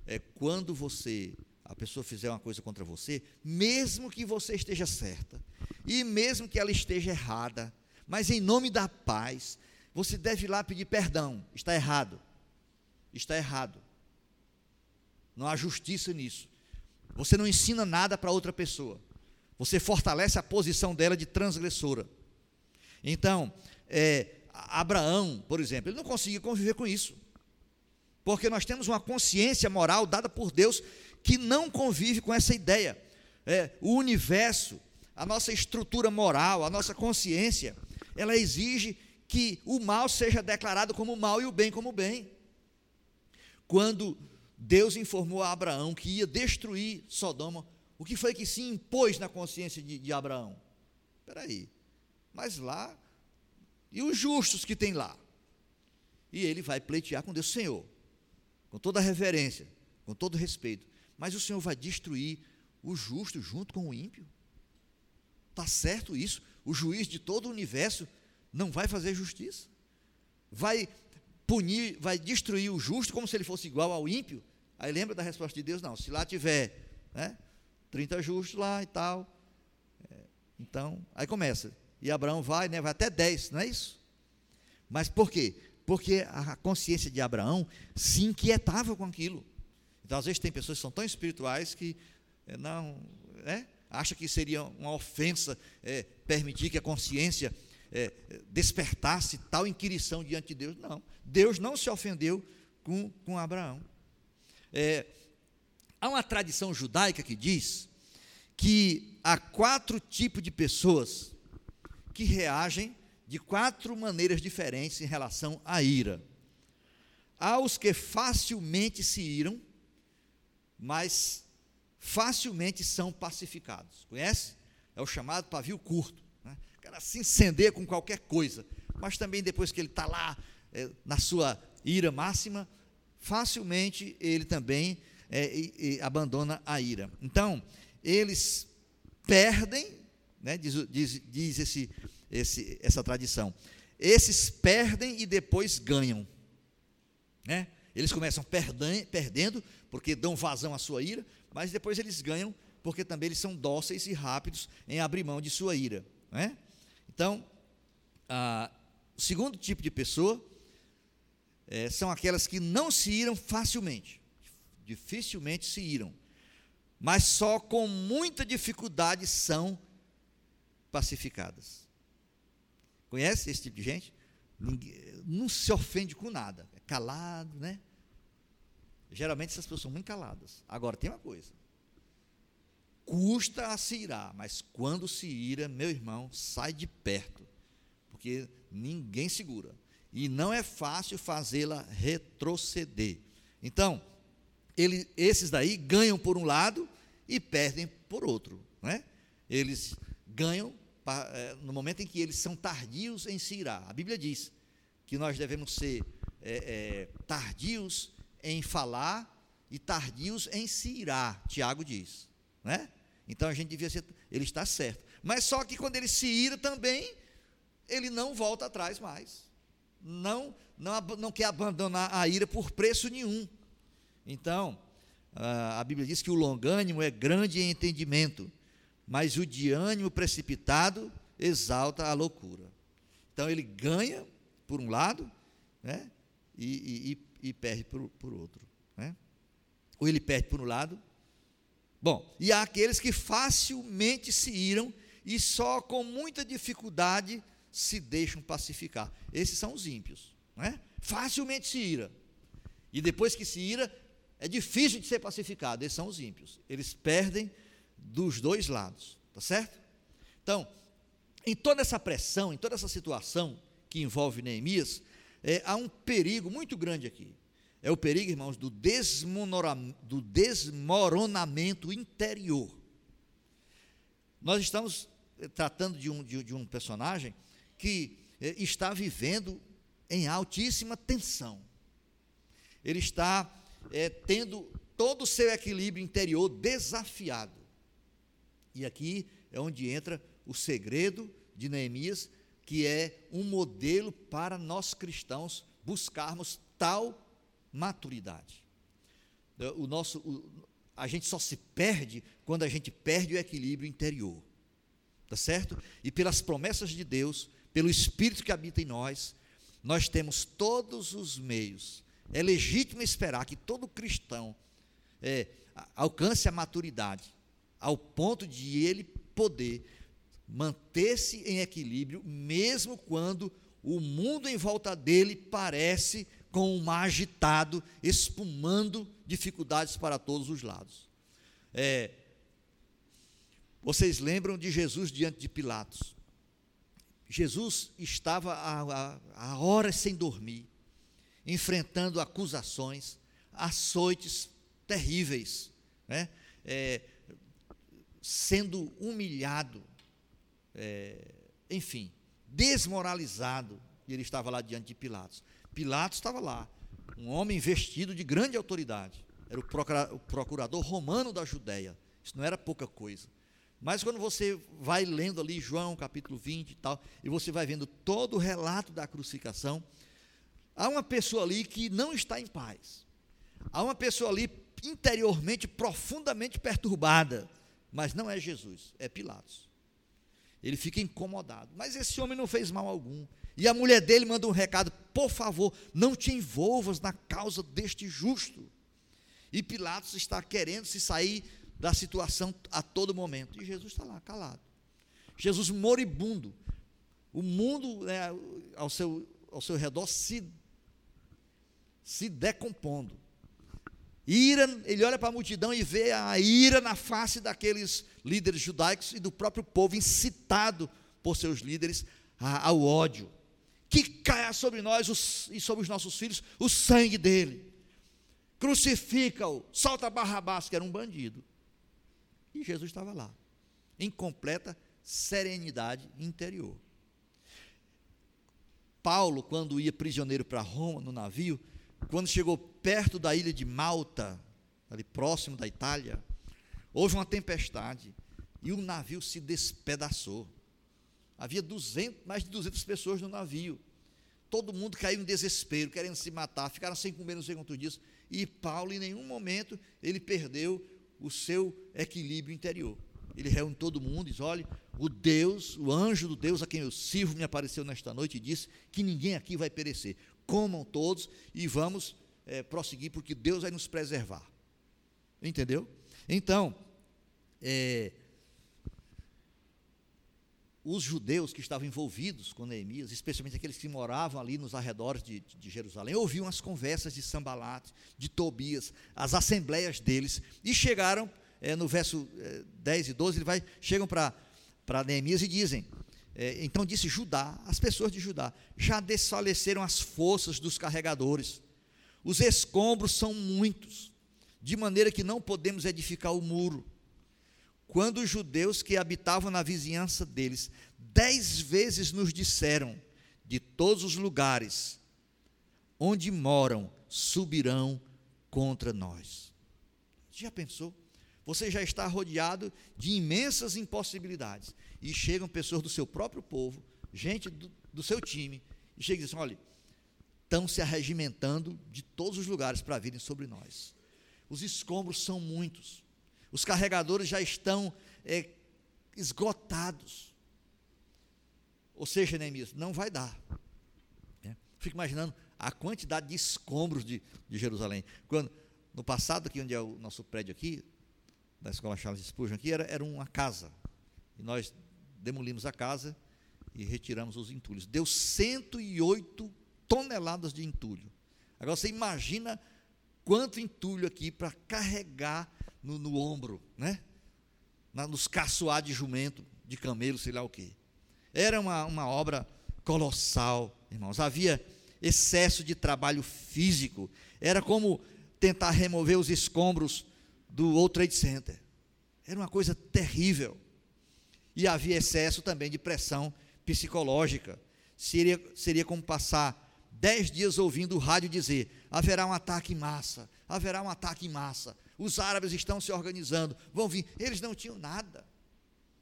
É quando você, a pessoa fizer uma coisa contra você, mesmo que você esteja certa, e mesmo que ela esteja errada, mas em nome da paz, você deve ir lá pedir perdão. Está errado. Está errado. Não há justiça nisso. Você não ensina nada para outra pessoa. Você fortalece a posição dela de transgressora. Então, é, Abraão, por exemplo, ele não conseguia conviver com isso. Porque nós temos uma consciência moral dada por Deus que não convive com essa ideia. É, o universo, a nossa estrutura moral, a nossa consciência, ela exige que o mal seja declarado como mal e o bem como bem. Quando Deus informou a Abraão que ia destruir Sodoma. O que foi que se impôs na consciência de, de Abraão? Espera aí, mas lá, e os justos que tem lá? E ele vai pleitear com Deus, Senhor, com toda reverência, com todo respeito, mas o Senhor vai destruir o justo junto com o ímpio? Está certo isso? O juiz de todo o universo não vai fazer justiça? Vai punir, vai destruir o justo como se ele fosse igual ao ímpio? Aí lembra da resposta de Deus? Não, se lá tiver né, 30 justos lá e tal, é, então, aí começa. E Abraão vai, né, vai até 10, não é isso? Mas por quê? Porque a consciência de Abraão se inquietava com aquilo. Então, às vezes, tem pessoas que são tão espirituais que é, não, é, acha que seria uma ofensa é, permitir que a consciência é, despertasse tal inquirição diante de Deus. Não, Deus não se ofendeu com, com Abraão. É, há uma tradição judaica que diz que há quatro tipos de pessoas que reagem de quatro maneiras diferentes em relação à ira. Há os que facilmente se iram, mas facilmente são pacificados. Conhece? É o chamado pavio curto. Cara se incender com qualquer coisa, mas também depois que ele está lá é, na sua ira máxima, facilmente ele também é, e, e abandona a ira. Então, eles perdem, né, diz, diz, diz esse, esse, essa tradição, esses perdem e depois ganham. Né? Eles começam perdem, perdendo, porque dão vazão à sua ira, mas depois eles ganham, porque também eles são dóceis e rápidos em abrir mão de sua ira. Né? Então, ah, o segundo tipo de pessoa é, são aquelas que não se iram facilmente, dificilmente se iram, mas só com muita dificuldade são pacificadas. Conhece esse tipo de gente? não se ofende com nada, é calado, né? Geralmente essas pessoas são muito caladas. Agora tem uma coisa: custa a se irar, mas quando se ira, meu irmão, sai de perto, porque ninguém segura e não é fácil fazê-la retroceder. Então, ele, esses daí ganham por um lado e perdem por outro. Não é? Eles ganham é, no momento em que eles são tardios em se irar. A Bíblia diz que nós devemos ser é, é, tardios em falar e tardios em se irar, Tiago diz. Né? Então a gente devia ser, ele está certo. Mas só que quando ele se ira também, ele não volta atrás mais. Não, não, não quer abandonar a ira por preço nenhum. Então, a Bíblia diz que o longânimo é grande em entendimento, mas o de ânimo precipitado exalta a loucura. Então ele ganha por um lado, né? E, e, e perde por, por outro. Né? Ou ele perde por um lado. Bom, e há aqueles que facilmente se iram e só com muita dificuldade se deixam pacificar. Esses são os ímpios. Né? Facilmente se ira. E depois que se ira, é difícil de ser pacificado. Esses são os ímpios. Eles perdem dos dois lados. Tá certo? Então, em toda essa pressão, em toda essa situação que envolve Neemias, é, há um perigo muito grande aqui. É o perigo, irmãos, do, do desmoronamento interior. Nós estamos eh, tratando de um, de, de um personagem que é, está vivendo em altíssima tensão. Ele está é, tendo todo o seu equilíbrio interior desafiado. E aqui é onde entra o segredo de Neemias que é um modelo para nós cristãos buscarmos tal maturidade. O nosso, o, a gente só se perde quando a gente perde o equilíbrio interior. Tá certo? E pelas promessas de Deus, pelo Espírito que habita em nós, nós temos todos os meios. É legítimo esperar que todo cristão é, alcance a maturidade, ao ponto de ele poder manter-se em equilíbrio, mesmo quando o mundo em volta dele parece com um mar agitado, espumando dificuldades para todos os lados. É, vocês lembram de Jesus diante de Pilatos? Jesus estava há, horas sem dormir, enfrentando acusações, açoites terríveis, né? É, sendo humilhado, é, enfim, desmoralizado, e ele estava lá diante de Pilatos. Pilatos estava lá, um homem vestido de grande autoridade, era o procurador romano da Judéia, isso não era pouca coisa. Mas quando você vai lendo ali João capítulo 20 e tal, e você vai vendo todo o relato da crucificação, há uma pessoa ali que não está em paz. Há uma pessoa ali interiormente profundamente perturbada, mas não é Jesus, é Pilatos. Ele fica incomodado. Mas esse homem não fez mal algum. E a mulher dele manda um recado: por favor, não te envolvas na causa deste justo. E Pilatos está querendo se sair da situação a todo momento. E Jesus está lá, calado. Jesus moribundo. O mundo né, ao, seu, ao seu redor se, se decompondo. Ira, ele olha para a multidão e vê a ira na face daqueles líderes judaicos e do próprio povo incitado por seus líderes ao ódio. Que caia sobre nós e sobre os nossos filhos o sangue dele. Crucifica-o, solta Barrabás, que era um bandido. E Jesus estava lá, em completa serenidade interior. Paulo, quando ia prisioneiro para Roma, no navio, quando chegou perto da ilha de Malta, ali próximo da Itália, houve uma tempestade e o navio se despedaçou. Havia 200, mais de 200 pessoas no navio. Todo mundo caiu em desespero, querendo se matar, ficaram sem comer não sei quantos dias. E Paulo, em nenhum momento, ele perdeu o seu equilíbrio interior. Ele reúne todo mundo e diz: olha, o Deus, o anjo do Deus a quem eu sirvo, me apareceu nesta noite e disse que ninguém aqui vai perecer comam todos e vamos é, prosseguir, porque Deus vai nos preservar. Entendeu? Então, é, os judeus que estavam envolvidos com Neemias, especialmente aqueles que moravam ali nos arredores de, de Jerusalém, ouviam as conversas de Sambalat, de Tobias, as assembleias deles, e chegaram, é, no verso é, 10 e 12, ele vai, chegam para Neemias e dizem: é, então disse Judá, as pessoas de Judá, já desfaleceram as forças dos carregadores, os escombros são muitos, de maneira que não podemos edificar o muro. quando os judeus que habitavam na vizinhança deles dez vezes nos disseram: de todos os lugares onde moram subirão contra nós. Já pensou? Você já está rodeado de imensas impossibilidades. E chegam pessoas do seu próprio povo, gente do, do seu time, e chegam e dizem: olha, estão se arregimentando de todos os lugares para virem sobre nós. Os escombros são muitos. Os carregadores já estão é, esgotados. Ou seja, Neemias, não vai dar. É. Fico imaginando a quantidade de escombros de, de Jerusalém. Quando, no passado, aqui onde é o nosso prédio aqui, da escola Charles Spurgeon aqui, era, era uma casa. E nós demolimos a casa e retiramos os entulhos. Deu 108 toneladas de entulho. Agora você imagina quanto entulho aqui para carregar no, no, ombro, né? Na, nos caçoar de jumento, de camelo, sei lá o quê. Era uma, uma obra colossal, irmãos. Havia excesso de trabalho físico. Era como tentar remover os escombros do World Trade Center. Era uma coisa terrível. E havia excesso também de pressão psicológica. Seria, seria como passar dez dias ouvindo o rádio dizer: haverá um ataque em massa, haverá um ataque em massa. Os árabes estão se organizando, vão vir. Eles não tinham nada,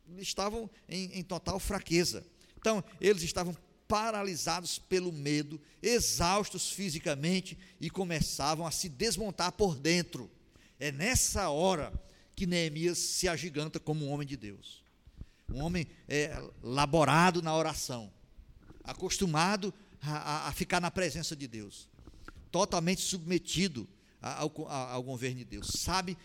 eles estavam em, em total fraqueza. Então, eles estavam paralisados pelo medo, exaustos fisicamente e começavam a se desmontar por dentro. É nessa hora que Neemias se agiganta como um homem de Deus. Um homem é, laborado na oração, acostumado a, a, ficar na presença de Deus, totalmente submetido ao, ao, governo de Deus, sabe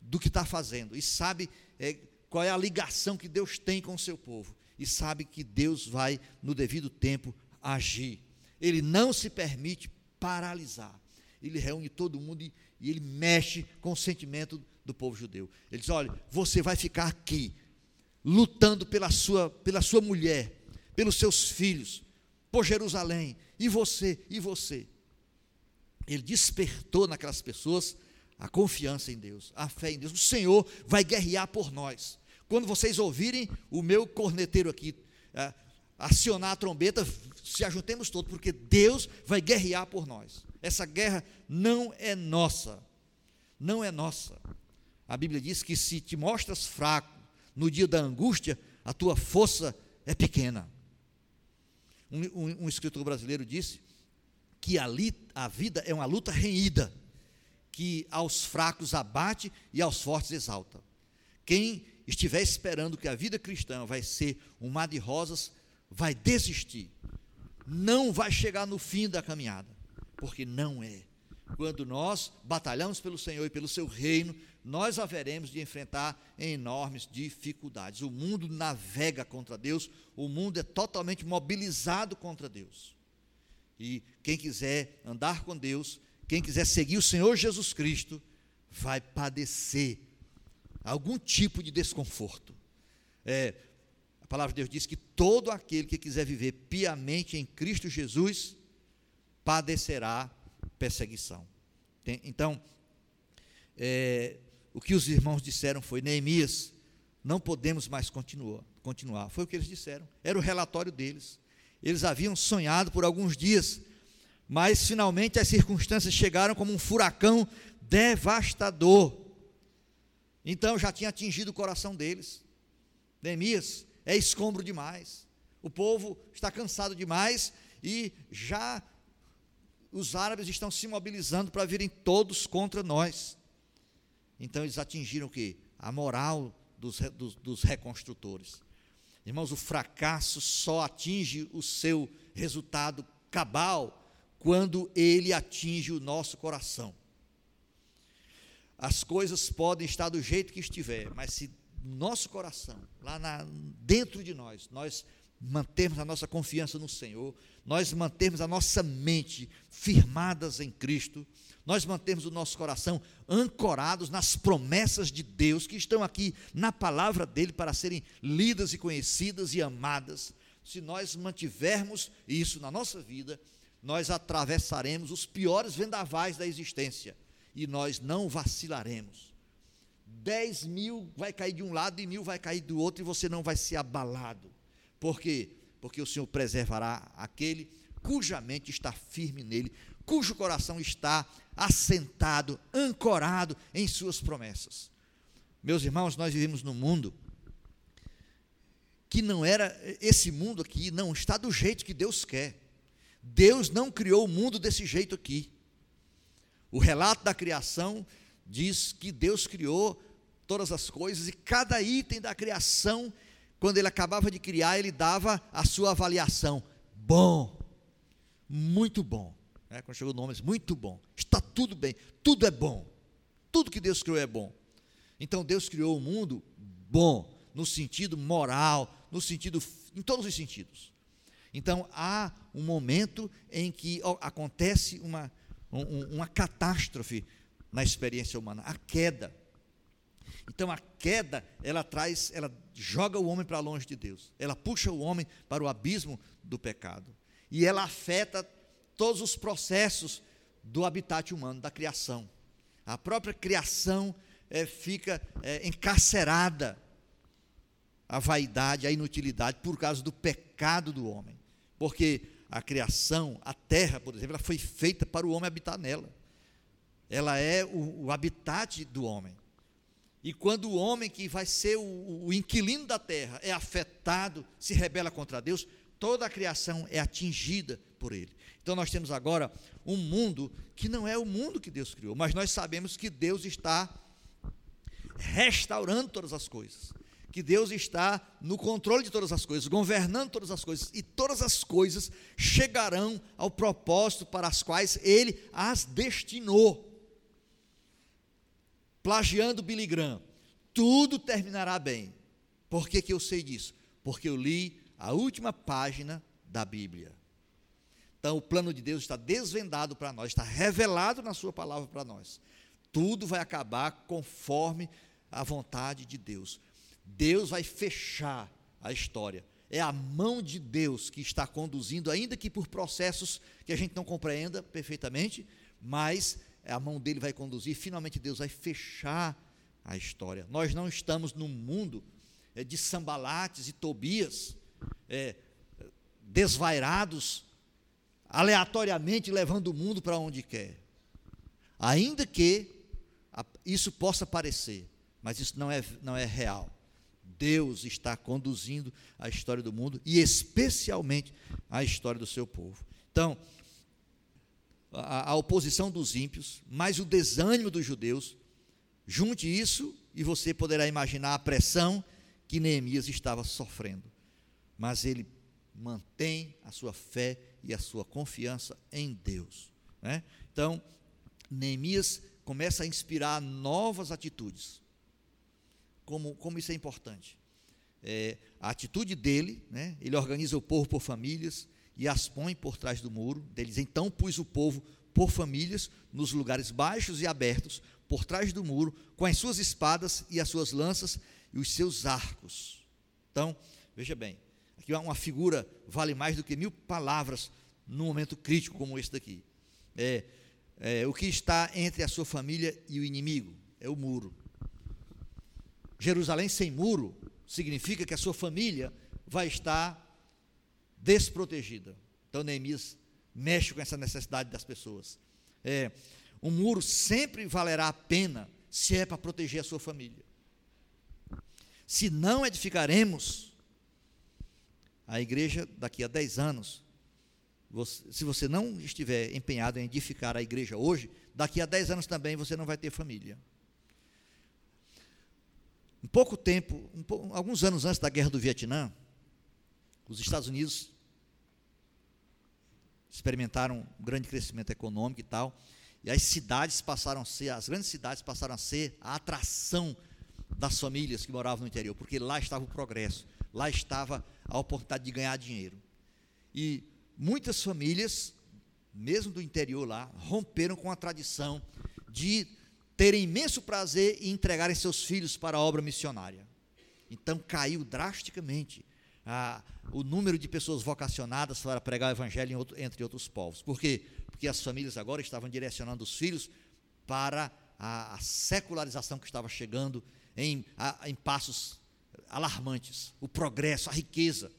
do que está fazendo e sabe é, qual é a ligação que Deus tem com o seu povo e sabe que Deus vai, no devido tempo, agir. Ele não se permite paralisar. Ele reúne todo mundo e, e ele mexe com o sentimento do povo judeu. Ele diz: olha, você vai ficar aqui, lutando pela sua, pela sua mulher, pelos seus filhos, por Jerusalém, e você, e você. Ele despertou naquelas pessoas a confiança em Deus, a fé em Deus. O Senhor vai guerrear por nós. Quando vocês ouvirem o meu corneteiro aqui é, acionar a trombeta, se ajuntemos todos, porque Deus vai guerrear por nós. Essa guerra não é nossa, não é nossa. A Bíblia diz que se te mostras fraco no dia da angústia, a tua força é pequena. Um, um, um escritor brasileiro disse que a, li, a vida é uma luta renhida, que aos fracos abate e aos fortes exalta. Quem estiver esperando que a vida cristã vai ser um mar de rosas, vai desistir. Não vai chegar no fim da caminhada, porque não é. Quando nós batalhamos pelo Senhor e pelo seu reino, nós haveremos de enfrentar enormes dificuldades. O mundo navega contra Deus, o mundo é totalmente mobilizado contra Deus. E quem quiser andar com Deus, quem quiser seguir o Senhor Jesus Cristo, vai padecer algum tipo de desconforto. É, a palavra de Deus diz que todo aquele que quiser viver piamente em Cristo Jesus padecerá perseguição. Então, é, o que os irmãos disseram foi: Neemias, não podemos mais continuar, continuar. Foi o que eles disseram, era o relatório deles. Eles haviam sonhado por alguns dias, mas finalmente as circunstâncias chegaram como um furacão devastador. Então já tinha atingido o coração deles. Neemias é escombro demais. O povo está cansado demais e já os árabes estão se mobilizando para virem todos contra nós. Então eles atingiram o que? A moral dos, dos, dos reconstrutores. Irmãos, o fracasso só atinge o seu resultado cabal quando ele atinge o nosso coração. As coisas podem estar do jeito que estiver, mas se nosso coração, lá na, dentro de nós, nós mantermos a nossa confiança no Senhor, nós mantermos a nossa mente firmadas em Cristo, nós mantemos o nosso coração ancorados nas promessas de Deus que estão aqui na palavra dele para serem lidas e conhecidas e amadas. Se nós mantivermos isso na nossa vida, nós atravessaremos os piores vendavais da existência e nós não vacilaremos. dez mil vai cair de um lado e mil vai cair do outro, e você não vai ser abalado. Por quê? Porque o Senhor preservará aquele cuja mente está firme nele, cujo coração está assentado, ancorado em suas promessas. Meus irmãos, nós vivemos num mundo que não era, esse mundo aqui não está do jeito que Deus quer. Deus não criou o mundo desse jeito aqui. O relato da criação diz que Deus criou todas as coisas e cada item da criação, quando ele acabava de criar, ele dava a sua avaliação. Bom, muito bom. Né? Quando chegou o nome, muito bom. Está tudo bem, tudo é bom. Tudo que Deus criou é bom. Então Deus criou o mundo bom, no sentido moral, no sentido, em todos os sentidos. Então há um momento em que acontece uma, um, uma catástrofe na experiência humana, a queda. Então a queda, ela traz, ela joga o homem para longe de Deus. Ela puxa o homem para o abismo do pecado. E ela afeta todos os processos do habitat humano, da criação. A própria criação é, fica é, encarcerada a vaidade, a inutilidade por causa do pecado do homem. Porque a criação, a terra, por exemplo, ela foi feita para o homem habitar nela. Ela é o, o habitat do homem. E quando o homem que vai ser o, o inquilino da terra é afetado, se rebela contra Deus, toda a criação é atingida por ele. Então nós temos agora um mundo que não é o mundo que Deus criou, mas nós sabemos que Deus está restaurando todas as coisas, que Deus está no controle de todas as coisas, governando todas as coisas, e todas as coisas chegarão ao propósito para as quais Ele as destinou. Plagiando Billy Graham, tudo terminará bem. Por que, que eu sei disso? Porque eu li a última página da Bíblia. Então, o plano de Deus está desvendado para nós, está revelado na Sua palavra para nós. Tudo vai acabar conforme a vontade de Deus. Deus vai fechar a história. É a mão de Deus que está conduzindo, ainda que por processos que a gente não compreenda perfeitamente, mas a mão dele vai conduzir. Finalmente, Deus vai fechar a história. Nós não estamos num mundo é, de sambalates e tobias, é, desvairados, aleatoriamente levando o mundo para onde quer. Ainda que isso possa parecer, mas isso não é, não é real. Deus está conduzindo a história do mundo e especialmente a história do seu povo. Então, a, a oposição dos ímpios, mais o desânimo dos judeus, junte isso e você poderá imaginar a pressão que Neemias estava sofrendo. Mas ele mantém a sua fé e a sua confiança em Deus. Né? Então, Neemias começa a inspirar novas atitudes como, como isso é importante. É, a atitude dele, né, ele organiza o povo por famílias e as põe por trás do muro deles. Então pus o povo por famílias nos lugares baixos e abertos, por trás do muro, com as suas espadas e as suas lanças e os seus arcos. Então, veja bem, aqui uma figura vale mais do que mil palavras num momento crítico como esse daqui. É, é, o que está entre a sua família e o inimigo é o muro. Jerusalém sem muro significa que a sua família vai estar desprotegida. Então Neemias mexe com essa necessidade das pessoas. É, um muro sempre valerá a pena se é para proteger a sua família. Se não edificaremos a igreja daqui a 10 anos, você, se você não estiver empenhado em edificar a igreja hoje, daqui a 10 anos também você não vai ter família. Um pouco tempo, um, alguns anos antes da guerra do Vietnã, os Estados Unidos experimentaram um grande crescimento econômico e tal, e as cidades passaram a ser, as grandes cidades passaram a ser a atração das famílias que moravam no interior, porque lá estava o progresso, lá estava a oportunidade de ganhar dinheiro. E muitas famílias, mesmo do interior lá, romperam com a tradição de terem imenso prazer em entregarem seus filhos para a obra missionária. Então caiu drasticamente ah, o número de pessoas vocacionadas para pregar o evangelho outro, entre outros povos. Por quê? Porque as famílias agora estavam direcionando os filhos para a, a secularização que estava chegando em, a, em passos alarmantes, o progresso, a riqueza.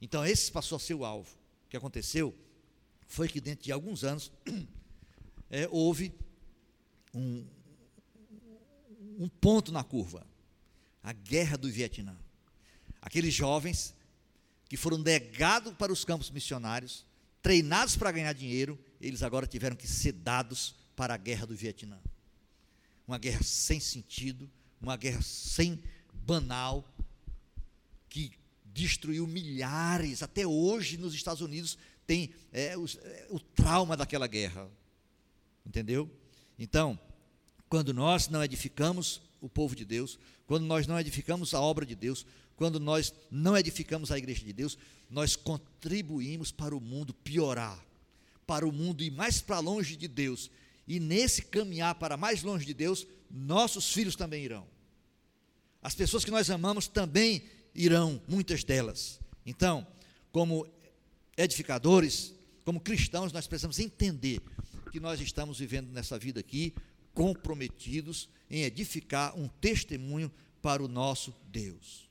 Então, esse passou a ser o alvo. O que aconteceu foi que, dentro de alguns anos, é, houve um, um ponto na curva a guerra do Vietnã. Aqueles jovens que foram negados para os campos missionários, treinados para ganhar dinheiro, eles agora tiveram que ser dados para a guerra do Vietnã. Uma guerra sem sentido, uma guerra sem banal, que destruiu milhares, até hoje nos Estados Unidos tem é, é, o trauma daquela guerra. Entendeu? Então, quando nós não edificamos o povo de Deus, quando nós não edificamos a obra de Deus, quando nós não edificamos a igreja de Deus, nós contribuímos para o mundo piorar, para o mundo ir mais para longe de Deus. E nesse caminhar para mais longe de Deus, nossos filhos também irão. As pessoas que nós amamos também irão, muitas delas. Então, como edificadores, como cristãos, nós precisamos entender que nós estamos vivendo nessa vida aqui comprometidos em edificar um testemunho para o nosso Deus.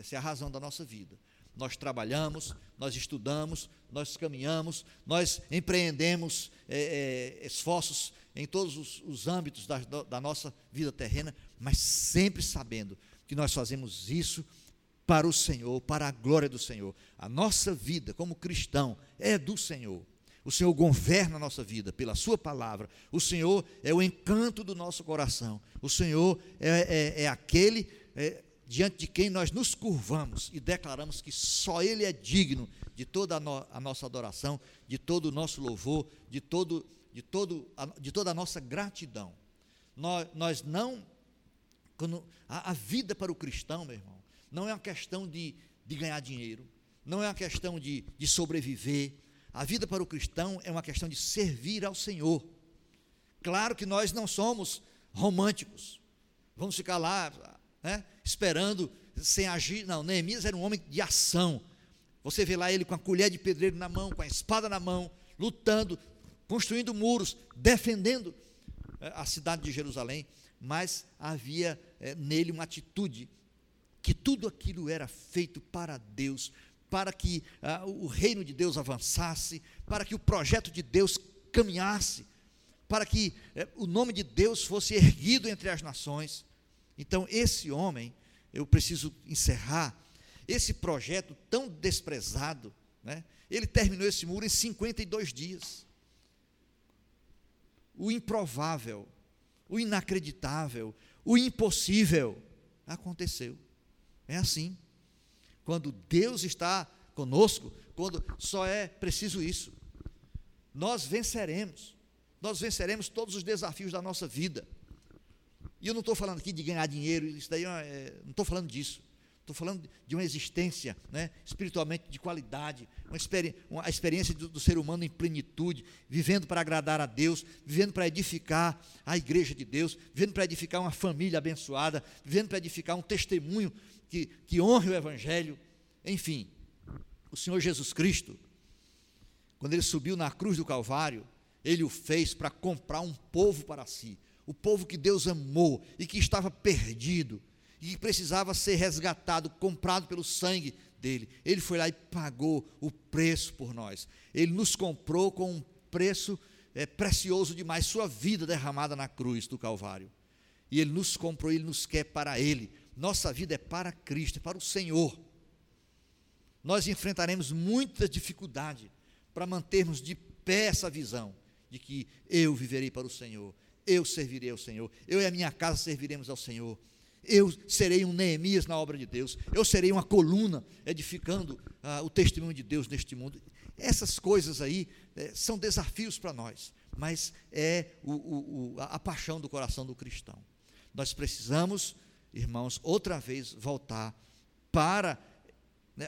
Essa é a razão da nossa vida. Nós trabalhamos, nós estudamos, nós caminhamos, nós empreendemos é, é, esforços em todos os, os âmbitos da, da nossa vida terrena, mas sempre sabendo que nós fazemos isso para o Senhor, para a glória do Senhor. A nossa vida como cristão é do Senhor. O Senhor governa a nossa vida pela Sua palavra. O Senhor é o encanto do nosso coração. O Senhor é, é, é aquele é, diante de quem nós nos curvamos e declaramos que só Ele é digno de toda a, no, a nossa adoração, de todo o nosso louvor, de, todo, de, todo, a, de toda a nossa gratidão. Nós, nós não. Quando, a, a vida para o cristão, meu irmão, não é uma questão de, de ganhar dinheiro, não é uma questão de, de sobreviver a vida para o cristão é uma questão de servir ao Senhor. Claro que nós não somos românticos. Vamos ficar lá né, esperando sem agir. Não, Neemias era um homem de ação. Você vê lá ele com a colher de pedreiro na mão, com a espada na mão, lutando, construindo muros, defendendo é, a cidade de Jerusalém. Mas havia é, nele uma atitude que tudo aquilo era feito para Deus, para que ah, o reino de Deus avançasse, para que o projeto de Deus caminhasse, para que eh, o nome de Deus fosse erguido entre as nações. Então, esse homem, eu preciso encerrar, esse projeto tão desprezado, né, ele terminou esse muro em 52 dias. O improvável, o inacreditável, o impossível aconteceu. É assim. Quando Deus está conosco, quando só é preciso isso, nós venceremos. Nós venceremos todos os desafios da nossa vida. E eu não estou falando aqui de ganhar dinheiro, isso daí é, não estou falando disso. Estou falando de uma existência né, espiritualmente de qualidade, uma, experi uma a experiência do, do, ser humano em plenitude, vivendo para agradar a Deus, vivendo para edificar a igreja de Deus, vivendo para edificar uma família abençoada, vivendo para edificar um testemunho que, que honre o Evangelho. Enfim, o Senhor Jesus Cristo, quando ele subiu na cruz do Calvário, ele o fez para comprar um povo para si, o povo que Deus amou e que estava perdido e que precisava ser resgatado, comprado pelo sangue dele. Ele foi lá e pagou o preço por nós. Ele nos comprou com um preço é, precioso demais, sua vida derramada na cruz do Calvário. E ele nos comprou, ele nos quer para ele. Nossa vida é para Cristo, é para o Senhor. Nós enfrentaremos muita dificuldade para mantermos de pé essa visão de que eu viverei para o Senhor, eu servirei ao Senhor, eu e a minha casa serviremos ao Senhor. Eu serei um Neemias na obra de Deus, eu serei uma coluna edificando ah, o testemunho de Deus neste mundo. Essas coisas aí é, são desafios para nós, mas é o, o, o, a paixão do coração do cristão. Nós precisamos irmãos, outra vez voltar para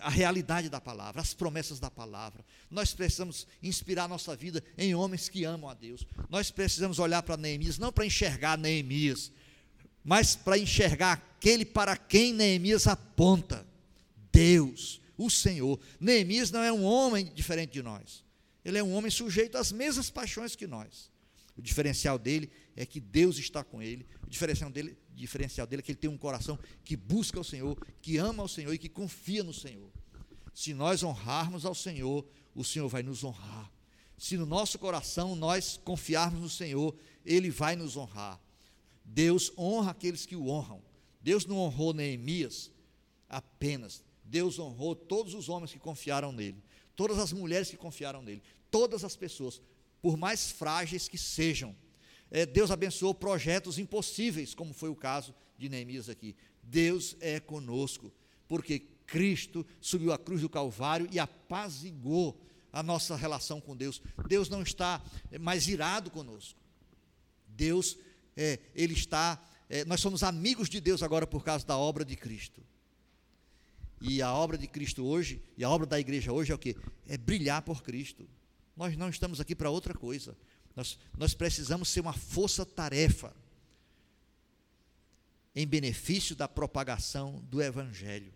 a realidade da palavra, as promessas da palavra. Nós precisamos inspirar nossa vida em homens que amam a Deus. Nós precisamos olhar para Neemias, não para enxergar Neemias, mas para enxergar aquele para quem Neemias aponta: Deus, o Senhor. Neemias não é um homem diferente de nós. Ele é um homem sujeito às mesmas paixões que nós. O diferencial dele é que Deus está com ele. O diferencial dele, diferencial dele é que ele tem um coração que busca o Senhor, que ama o Senhor e que confia no Senhor. Se nós honrarmos ao Senhor, o Senhor vai nos honrar. Se no nosso coração nós confiarmos no Senhor, Ele vai nos honrar. Deus honra aqueles que o honram. Deus não honrou Neemias apenas. Deus honrou todos os homens que confiaram nele, todas as mulheres que confiaram nele, todas as pessoas, por mais frágeis que sejam. É, Deus abençoou projetos impossíveis, como foi o caso de Neemias aqui. Deus é conosco, porque Cristo subiu à cruz do Calvário e apazigou a nossa relação com Deus. Deus não está mais irado conosco. Deus, é, Ele está, é, nós somos amigos de Deus agora por causa da obra de Cristo. E a obra de Cristo hoje, e a obra da igreja hoje é o que? É brilhar por Cristo. Nós não estamos aqui para outra coisa. Nós, nós precisamos ser uma força-tarefa em benefício da propagação do Evangelho.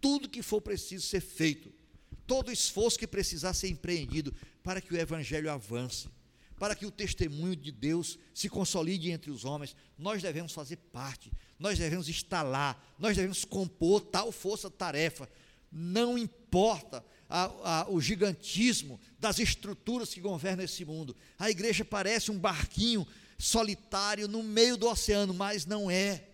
Tudo que for preciso ser feito, todo esforço que precisar ser empreendido para que o Evangelho avance, para que o testemunho de Deus se consolide entre os homens, nós devemos fazer parte, nós devemos instalar, nós devemos compor tal força-tarefa. Não importa a, a, o gigantismo das estruturas que governam esse mundo. A igreja parece um barquinho solitário no meio do oceano, mas não é.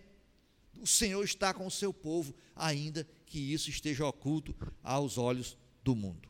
O Senhor está com o seu povo, ainda que isso esteja oculto aos olhos do mundo.